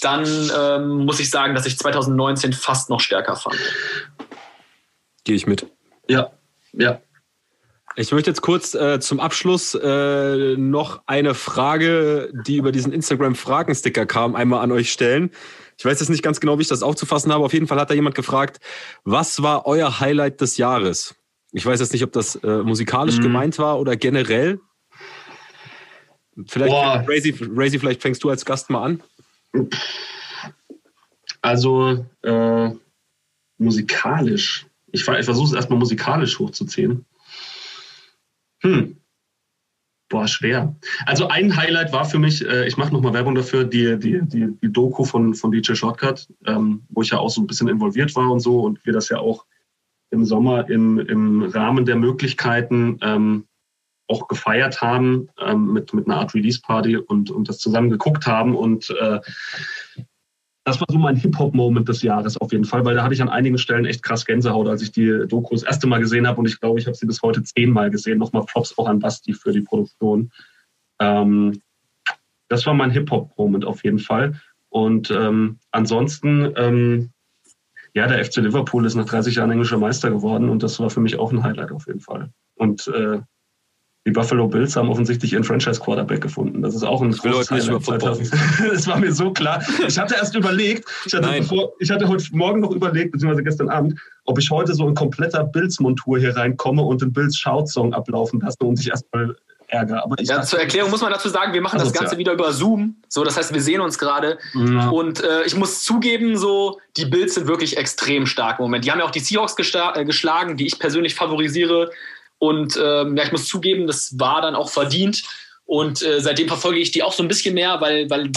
dann ähm, muss ich sagen, dass ich 2019 fast noch stärker fand. Gehe ich mit. Ja, ja. Ich möchte jetzt kurz äh, zum Abschluss äh, noch eine Frage, die über diesen Instagram-Fragensticker kam, einmal an euch stellen. Ich weiß jetzt nicht ganz genau, wie ich das aufzufassen habe. Auf jeden Fall hat da jemand gefragt, was war euer Highlight des Jahres? Ich weiß jetzt nicht, ob das äh, musikalisch mhm. gemeint war oder generell. Vielleicht, Razy, Razy, vielleicht fängst du als Gast mal an. Also, äh, musikalisch. Ich, ich versuche es erstmal musikalisch hochzuziehen. Hm. Boah, schwer. Also ein Highlight war für mich, äh, ich mache nochmal Werbung dafür, die, die, die, die Doku von, von DJ Shortcut, ähm, wo ich ja auch so ein bisschen involviert war und so und wir das ja auch im Sommer im, im Rahmen der Möglichkeiten ähm, auch gefeiert haben ähm, mit, mit einer Art Release-Party und, und das zusammen geguckt haben. Und äh, das war so mein Hip-Hop-Moment des Jahres auf jeden Fall, weil da hatte ich an einigen Stellen echt krass Gänsehaut, als ich die Doku das erste Mal gesehen habe. Und ich glaube, ich habe sie bis heute zehnmal gesehen. Nochmal Props auch an Basti für die Produktion. Ähm, das war mein Hip-Hop-Moment auf jeden Fall. Und ähm, ansonsten ähm, ja, der FC Liverpool ist nach 30 Jahren englischer Meister geworden und das war für mich auch ein Highlight auf jeden Fall. Und äh, die Buffalo Bills haben offensichtlich ihren Franchise-Quarterback gefunden. Das ist auch ein ich will heute nicht über Football. [laughs] das war mir so klar. Ich hatte erst überlegt, ich hatte, bevor, ich hatte heute Morgen noch überlegt, beziehungsweise gestern Abend, ob ich heute so in kompletter Bills-Montur hier reinkomme und den Bills-Shout-Song ablaufen lasse und sich erstmal Ärger. Aber ja, zur Erklärung muss man dazu sagen, wir machen das Ganze wieder über Zoom. So, das heißt, wir sehen uns gerade. Ja. Und äh, ich muss zugeben, so, die Bills sind wirklich extrem stark im Moment. Die haben ja auch die Seahawks äh, geschlagen, die ich persönlich favorisiere. Und ähm, ja, ich muss zugeben, das war dann auch verdient. Und äh, seitdem verfolge ich die auch so ein bisschen mehr, weil, weil,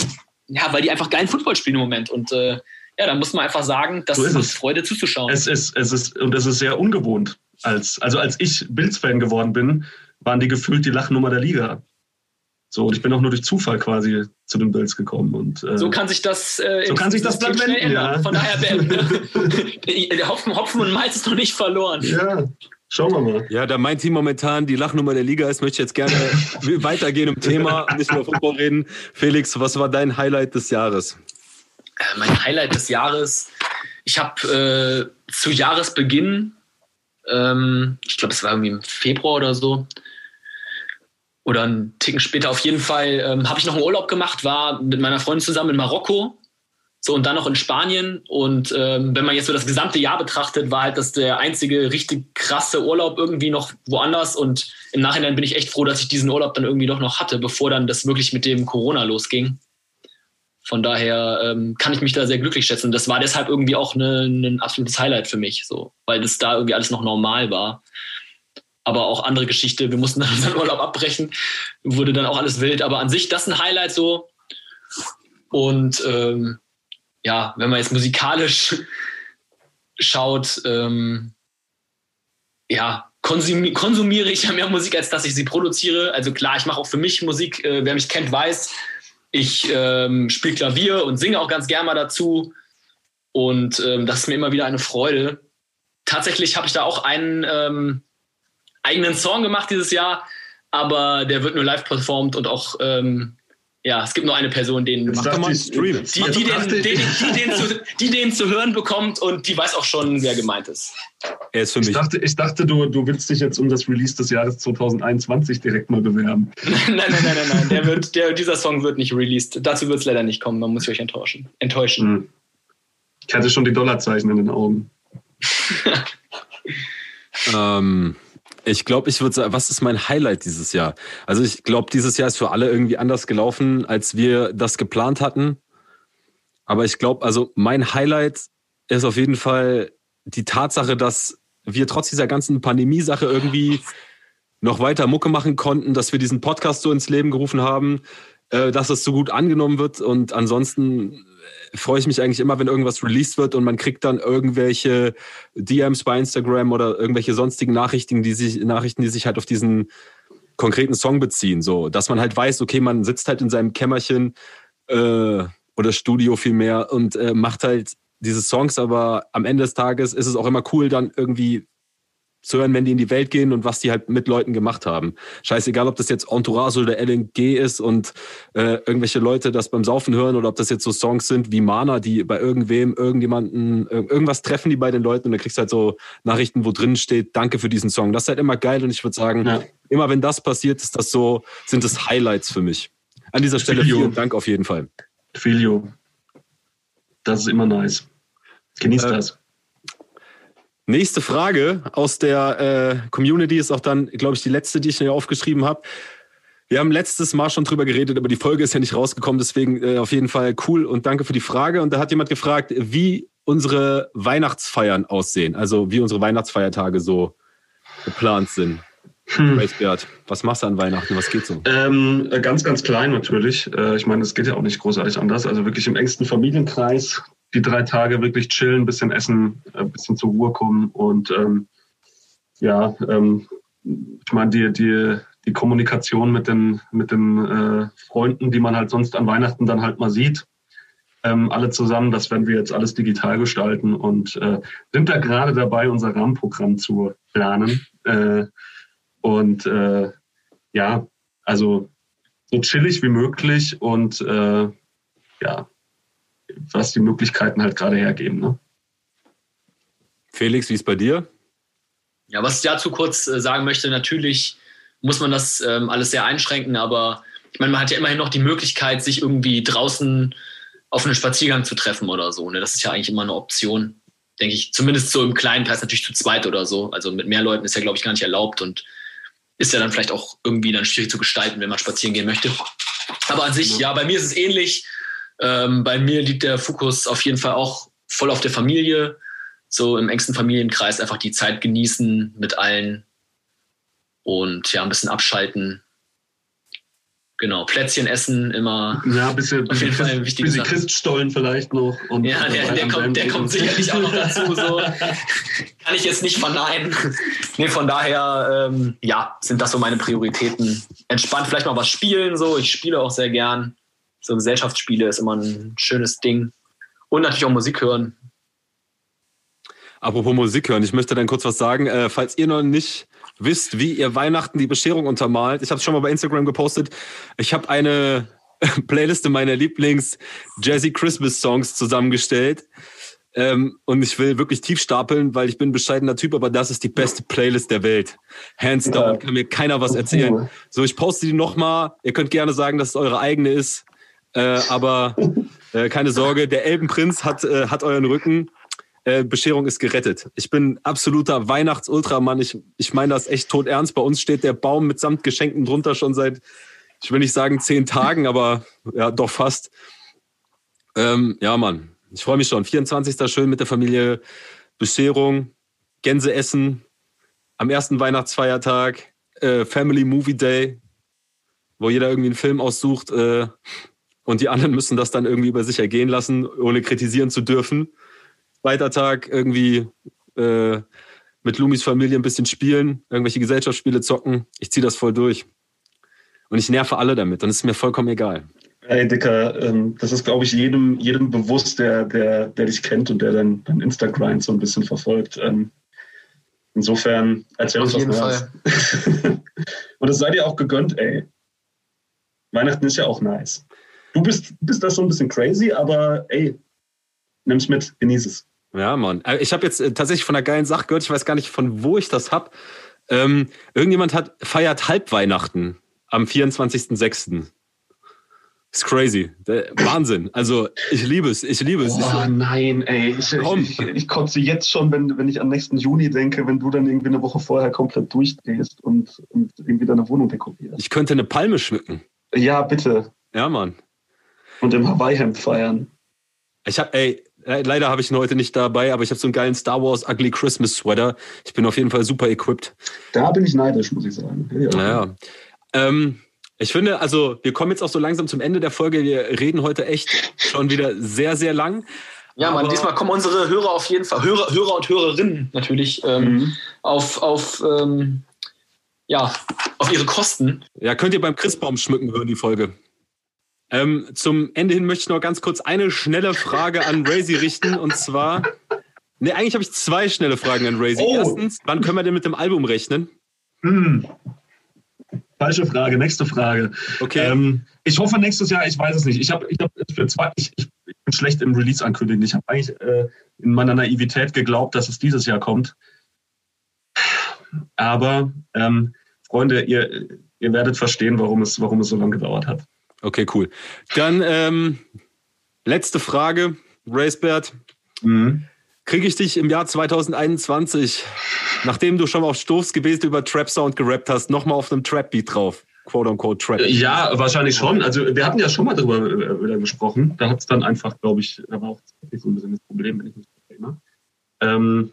ja, weil die einfach geilen Football spielen im Moment. Und äh, ja, da muss man einfach sagen, das so ist es. Freude zuzuschauen. Es ist, es ist, und es ist sehr ungewohnt. Als, also als ich Bills-Fan geworden bin, waren die gefühlt die Lachnummer der Liga. So, und ich bin auch nur durch Zufall quasi zu den Bills gekommen. Und, äh, so kann sich das, äh, so kann sich das Blatt wenden, ja. Von daher, [laughs] [laughs] Hopfen, Hopfen und Malz ist noch nicht verloren. Ja, schauen wir mal. Ja, da mein Team momentan die Lachnummer der Liga ist, möchte ich jetzt gerne [laughs] weitergehen im Thema und nicht nur Football reden. Felix, was war dein Highlight des Jahres? Äh, mein Highlight des Jahres, ich habe äh, zu Jahresbeginn, ähm, ich glaube, es war irgendwie im Februar oder so, oder einen Ticken später auf jeden Fall ähm, habe ich noch einen Urlaub gemacht, war mit meiner Freundin zusammen in Marokko, so und dann noch in Spanien. Und ähm, wenn man jetzt so das gesamte Jahr betrachtet, war halt das der einzige richtig krasse Urlaub irgendwie noch woanders. Und im Nachhinein bin ich echt froh, dass ich diesen Urlaub dann irgendwie doch noch hatte, bevor dann das wirklich mit dem Corona losging. Von daher ähm, kann ich mich da sehr glücklich schätzen. Das war deshalb irgendwie auch eine, ein absolutes Highlight für mich, so, weil das da irgendwie alles noch normal war aber auch andere Geschichte. Wir mussten [laughs] dann unseren Urlaub abbrechen, wurde dann auch alles wild. Aber an sich das ein Highlight so. Und ähm, ja, wenn man jetzt musikalisch schaut, ähm, ja, konsumi konsumiere ich ja mehr Musik, als dass ich sie produziere. Also klar, ich mache auch für mich Musik. Äh, wer mich kennt, weiß, ich ähm, spiele Klavier und singe auch ganz gerne mal dazu. Und ähm, das ist mir immer wieder eine Freude. Tatsächlich habe ich da auch einen ähm, eigenen Song gemacht dieses Jahr, aber der wird nur live performt und auch ähm, ja, es gibt nur eine Person, den macht man streamen. Die, die, den, den, die, den zu, die den zu hören bekommt und die weiß auch schon, wer gemeint ist. Er ist für mich. Ich dachte, ich dachte du, du willst dich jetzt um das Release des Jahres 2021 direkt mal bewerben. [laughs] nein, nein, nein, nein, nein. Der wird, der, dieser Song wird nicht released. Dazu wird es leider nicht kommen. Man muss sich euch enttäuschen. enttäuschen. Hm. Ich hatte schon die Dollarzeichen in den Augen. [laughs] [laughs] ähm. Ich glaube, ich würde sagen, was ist mein Highlight dieses Jahr? Also ich glaube, dieses Jahr ist für alle irgendwie anders gelaufen, als wir das geplant hatten. Aber ich glaube, also mein Highlight ist auf jeden Fall die Tatsache, dass wir trotz dieser ganzen Pandemie-Sache irgendwie noch weiter Mucke machen konnten, dass wir diesen Podcast so ins Leben gerufen haben, äh, dass es so gut angenommen wird. Und ansonsten freue ich mich eigentlich immer, wenn irgendwas released wird und man kriegt dann irgendwelche DMs bei Instagram oder irgendwelche sonstigen Nachrichten, die sich, Nachrichten, die sich halt auf diesen konkreten Song beziehen. So, dass man halt weiß, okay, man sitzt halt in seinem Kämmerchen äh, oder Studio vielmehr und äh, macht halt diese Songs, aber am Ende des Tages ist es auch immer cool, dann irgendwie zu hören, wenn die in die Welt gehen und was die halt mit Leuten gemacht haben. Scheißegal, ob das jetzt Entourage oder LNG ist und äh, irgendwelche Leute das beim Saufen hören oder ob das jetzt so Songs sind wie Mana, die bei irgendwem, irgendjemanden, irgendwas treffen die bei den Leuten und dann kriegst du halt so Nachrichten, wo drin steht, danke für diesen Song. Das ist halt immer geil und ich würde sagen, ja. immer wenn das passiert, ist das so, sind es Highlights für mich. An dieser Stelle Filio. vielen Dank auf jeden Fall. Filio. Das ist immer nice. Genießt äh, das. Nächste Frage aus der äh, Community ist auch dann, glaube ich, die letzte, die ich hier aufgeschrieben habe. Wir haben letztes Mal schon drüber geredet, aber die Folge ist ja nicht rausgekommen, deswegen äh, auf jeden Fall cool und danke für die Frage. Und da hat jemand gefragt, wie unsere Weihnachtsfeiern aussehen, also wie unsere Weihnachtsfeiertage so geplant sind. Hm. was machst du an Weihnachten? Was geht so? Ähm, ganz, ganz klein natürlich. Äh, ich meine, es geht ja auch nicht großartig anders. Also wirklich im engsten Familienkreis die drei Tage wirklich chillen, bisschen essen, ein äh, bisschen zur Ruhe kommen und ähm, ja, ähm, ich meine, die, die, die Kommunikation mit den, mit den äh, Freunden, die man halt sonst an Weihnachten dann halt mal sieht, ähm, alle zusammen, das werden wir jetzt alles digital gestalten und äh, sind da gerade dabei, unser Rahmenprogramm zu planen. Äh, und äh, ja, also so chillig wie möglich und äh, ja, was die Möglichkeiten halt gerade hergeben. Ne? Felix, wie ist bei dir? Ja, was ich dazu kurz äh, sagen möchte, natürlich muss man das ähm, alles sehr einschränken, aber ich meine, man hat ja immerhin noch die Möglichkeit, sich irgendwie draußen auf einen Spaziergang zu treffen oder so. Ne? Das ist ja eigentlich immer eine Option, denke ich. Zumindest so im kleinen Kreis, natürlich zu zweit oder so. Also mit mehr Leuten ist ja, glaube ich, gar nicht erlaubt und ist ja dann vielleicht auch irgendwie dann schwierig zu gestalten, wenn man spazieren gehen möchte. Aber an sich, ja, bei mir ist es ähnlich. Ähm, bei mir liegt der Fokus auf jeden Fall auch voll auf der Familie, so im engsten Familienkreis einfach die Zeit genießen mit allen und ja, ein bisschen abschalten. Genau, Plätzchen essen immer. Ja, ein bisschen, auf jeden Fall ein bisschen Christstollen vielleicht noch. Ja, der, der kommt, der kommt sicherlich auch noch dazu. So. [laughs] Kann ich jetzt nicht verneinen. Nee, von daher, ähm, ja, sind das so meine Prioritäten. Entspannt vielleicht mal was spielen. So, ich spiele auch sehr gern so Gesellschaftsspiele ist immer ein schönes Ding. Und natürlich auch Musik hören. Apropos Musik hören, ich möchte dann kurz was sagen. Äh, falls ihr noch nicht wisst, wie ihr Weihnachten die Bescherung untermalt, ich habe es schon mal bei Instagram gepostet. Ich habe eine [laughs] Playliste meiner Lieblings Jazzy Christmas Songs zusammengestellt. Ähm, und ich will wirklich tief stapeln, weil ich bin ein bescheidener Typ, aber das ist die beste Playlist der Welt. Hands down, kann mir keiner was erzählen. So, ich poste die nochmal. Ihr könnt gerne sagen, dass es eure eigene ist. Äh, aber äh, keine Sorge, der Elbenprinz hat, äh, hat euren Rücken. Äh, Bescherung ist gerettet. Ich bin absoluter Weihnachts-Ultramann. Ich, ich meine das echt tot ernst. Bei uns steht der Baum mitsamt Geschenken drunter schon seit, ich will nicht sagen zehn Tagen, aber ja, doch fast. Ähm, ja, Mann, ich freue mich schon. 24. schön mit der Familie. Bescherung, Gänse essen, am ersten Weihnachtsfeiertag, äh, Family Movie Day, wo jeder irgendwie einen Film aussucht. Äh, und die anderen müssen das dann irgendwie über sich ergehen lassen, ohne kritisieren zu dürfen. Zweiter Tag irgendwie äh, mit Lumis Familie ein bisschen spielen, irgendwelche Gesellschaftsspiele zocken. Ich ziehe das voll durch. Und ich nerve alle damit. Dann ist es mir vollkommen egal. Hey Dicker, ähm, das ist, glaube ich, jedem, jedem bewusst, der, der, der dich kennt und der dein, dein Instagram so ein bisschen verfolgt. Ähm, insofern, erzähl uns was Neues. [laughs] und es sei dir auch gegönnt, ey. Weihnachten ist ja auch nice. Du bist, bist das so ein bisschen crazy, aber ey, nimm's mit, genieß es. Ja, Mann. Äh, ich habe jetzt äh, tatsächlich von einer geilen Sache gehört, ich weiß gar nicht, von wo ich das hab. Ähm, irgendjemand hat feiert Halbweihnachten am 24.06. Ist crazy. Der, Wahnsinn. Also ich liebe es, ich liebe es. Oh nein, ey. Ich, ich, ich, ich kotze jetzt schon, wenn, wenn ich am nächsten Juni denke, wenn du dann irgendwie eine Woche vorher komplett durchdrehst und, und irgendwie deine Wohnung dekorierst. Ich könnte eine Palme schmücken. Ja, bitte. Ja, Mann und im Hawaii-Hemd feiern. Ich habe, ey, leider habe ich ihn heute nicht dabei, aber ich habe so einen geilen Star Wars Ugly Christmas Sweater. Ich bin auf jeden Fall super equipped. Da bin ich neidisch, muss ich sagen. Ja. Naja. Ähm, ich finde, also wir kommen jetzt auch so langsam zum Ende der Folge. Wir reden heute echt schon wieder sehr, sehr lang. Ja, man, diesmal kommen unsere Hörer auf jeden Fall, Hörer, Hörer und Hörerinnen natürlich, ähm, mhm. auf, auf, ähm, ja, auf ihre Kosten. Ja, könnt ihr beim Christbaum schmücken hören, die Folge. Ähm, zum Ende hin möchte ich noch ganz kurz eine schnelle Frage an Razy richten. Und zwar, ne, eigentlich habe ich zwei schnelle Fragen an Razy. Oh. Erstens, wann können wir denn mit dem Album rechnen? Hm. Falsche Frage, nächste Frage. Okay. Ähm, ich hoffe nächstes Jahr, ich weiß es nicht. Ich habe ich hab für zwei, ich, ich, bin schlecht im Release ankündigen. Ich habe eigentlich äh, in meiner Naivität geglaubt, dass es dieses Jahr kommt. Aber ähm, Freunde, ihr, ihr werdet verstehen, warum es, warum es so lange gedauert hat. Okay, cool. Dann ähm, letzte Frage, Racebert. Mhm. kriege ich dich im Jahr 2021, nachdem du schon auf Stoffs gewesen über Trap Sound gerappt hast, nochmal auf einem Trap Beat drauf? Quote unquote Trap. Ja, wahrscheinlich schon. Also wir hatten ja schon mal darüber äh, gesprochen. Da hat es dann einfach, glaube ich, da war auch so ein bisschen das Problem, wenn ich mich erinnere. Ähm,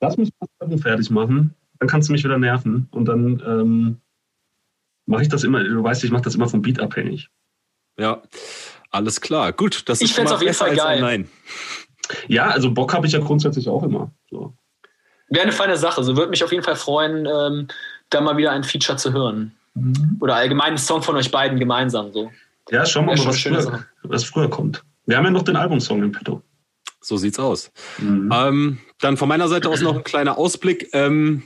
lass mich das fertig machen, dann kannst du mich wieder nerven und dann ähm, mache ich das immer, du weißt, ich mache das immer vom Beat abhängig. Ja, alles klar. Gut, das ich ist schon mal auf jeden Fall geil. Nein. Ja, also Bock habe ich ja grundsätzlich auch immer. So. Wäre eine feine Sache. So würde mich auf jeden Fall freuen, ähm, da mal wieder ein Feature zu hören. Mhm. Oder allgemein einen Song von euch beiden gemeinsam. So. Ja, schauen wir mal, was früher, was früher kommt. Wir haben ja noch den Albumsong im Petto. So sieht's aus. Mhm. Ähm, dann von meiner Seite aus noch ein kleiner Ausblick. Ähm,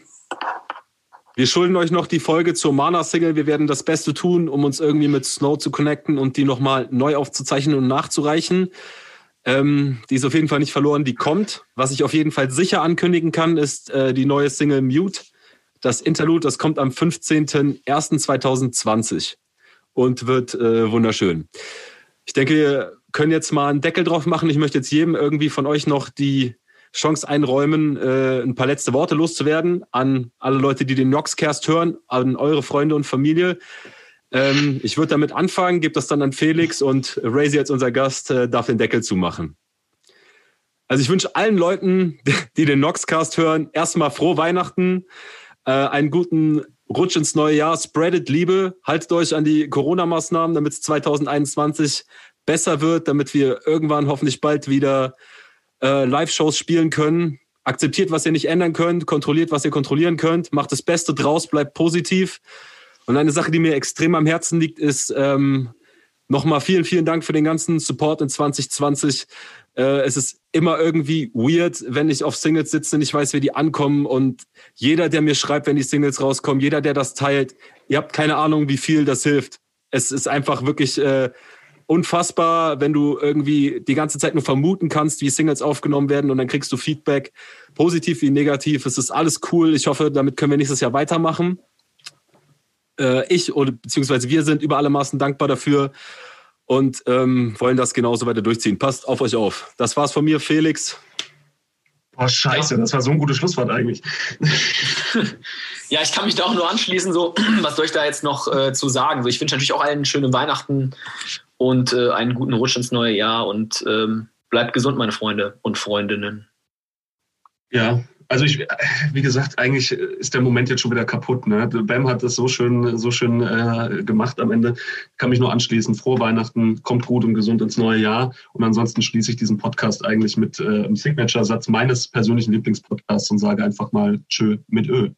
wir schulden euch noch die Folge zur Mana-Single. Wir werden das Beste tun, um uns irgendwie mit Snow zu connecten und die nochmal neu aufzuzeichnen und nachzureichen. Ähm, die ist auf jeden Fall nicht verloren, die kommt. Was ich auf jeden Fall sicher ankündigen kann, ist äh, die neue Single Mute. Das Interlude, das kommt am 15.01.2020 und wird äh, wunderschön. Ich denke, wir können jetzt mal einen Deckel drauf machen. Ich möchte jetzt jedem irgendwie von euch noch die Chance einräumen, äh, ein paar letzte Worte loszuwerden an alle Leute, die den Noxcast hören, an eure Freunde und Familie. Ähm, ich würde damit anfangen, gebe das dann an Felix und Razy als unser Gast äh, darf den Deckel zumachen. Also ich wünsche allen Leuten, die den Noxcast hören, erstmal frohe Weihnachten, äh, einen guten Rutsch ins neue Jahr, spreadet Liebe, haltet euch an die Corona-Maßnahmen, damit es 2021 besser wird, damit wir irgendwann hoffentlich bald wieder äh, Live-Shows spielen können. Akzeptiert, was ihr nicht ändern könnt, kontrolliert, was ihr kontrollieren könnt, macht das Beste draus, bleibt positiv. Und eine Sache, die mir extrem am Herzen liegt, ist ähm, nochmal vielen, vielen Dank für den ganzen Support in 2020. Äh, es ist immer irgendwie weird, wenn ich auf Singles sitze und ich weiß, wie die ankommen. Und jeder, der mir schreibt, wenn die Singles rauskommen, jeder, der das teilt, ihr habt keine Ahnung, wie viel das hilft. Es ist einfach wirklich äh, unfassbar, wenn du irgendwie die ganze Zeit nur vermuten kannst, wie Singles aufgenommen werden und dann kriegst du Feedback, positiv wie negativ. Es ist alles cool. Ich hoffe, damit können wir nächstes Jahr weitermachen äh, ich oder beziehungsweise wir sind über alle Maßen dankbar dafür und ähm, wollen das genauso weiter durchziehen. Passt auf euch auf. Das war's von mir, Felix. Oh, scheiße, das war so ein gutes Schlusswort eigentlich. [laughs] ja, ich kann mich da auch nur anschließen. So, [clears throat] was soll ich da jetzt noch äh, zu sagen? So, ich wünsche natürlich auch allen schöne Weihnachten und äh, einen guten Rutsch ins neue Jahr und ähm, bleibt gesund, meine Freunde und Freundinnen. Ja, also ich, wie gesagt, eigentlich ist der Moment jetzt schon wieder kaputt. Ne? Bam hat das so schön, so schön äh, gemacht am Ende. Kann mich nur anschließen. Frohe Weihnachten, kommt gut und gesund ins neue Jahr. Und ansonsten schließe ich diesen Podcast eigentlich mit äh, einem Signature-Satz meines persönlichen Lieblingspodcasts und sage einfach mal Tschö mit Ö.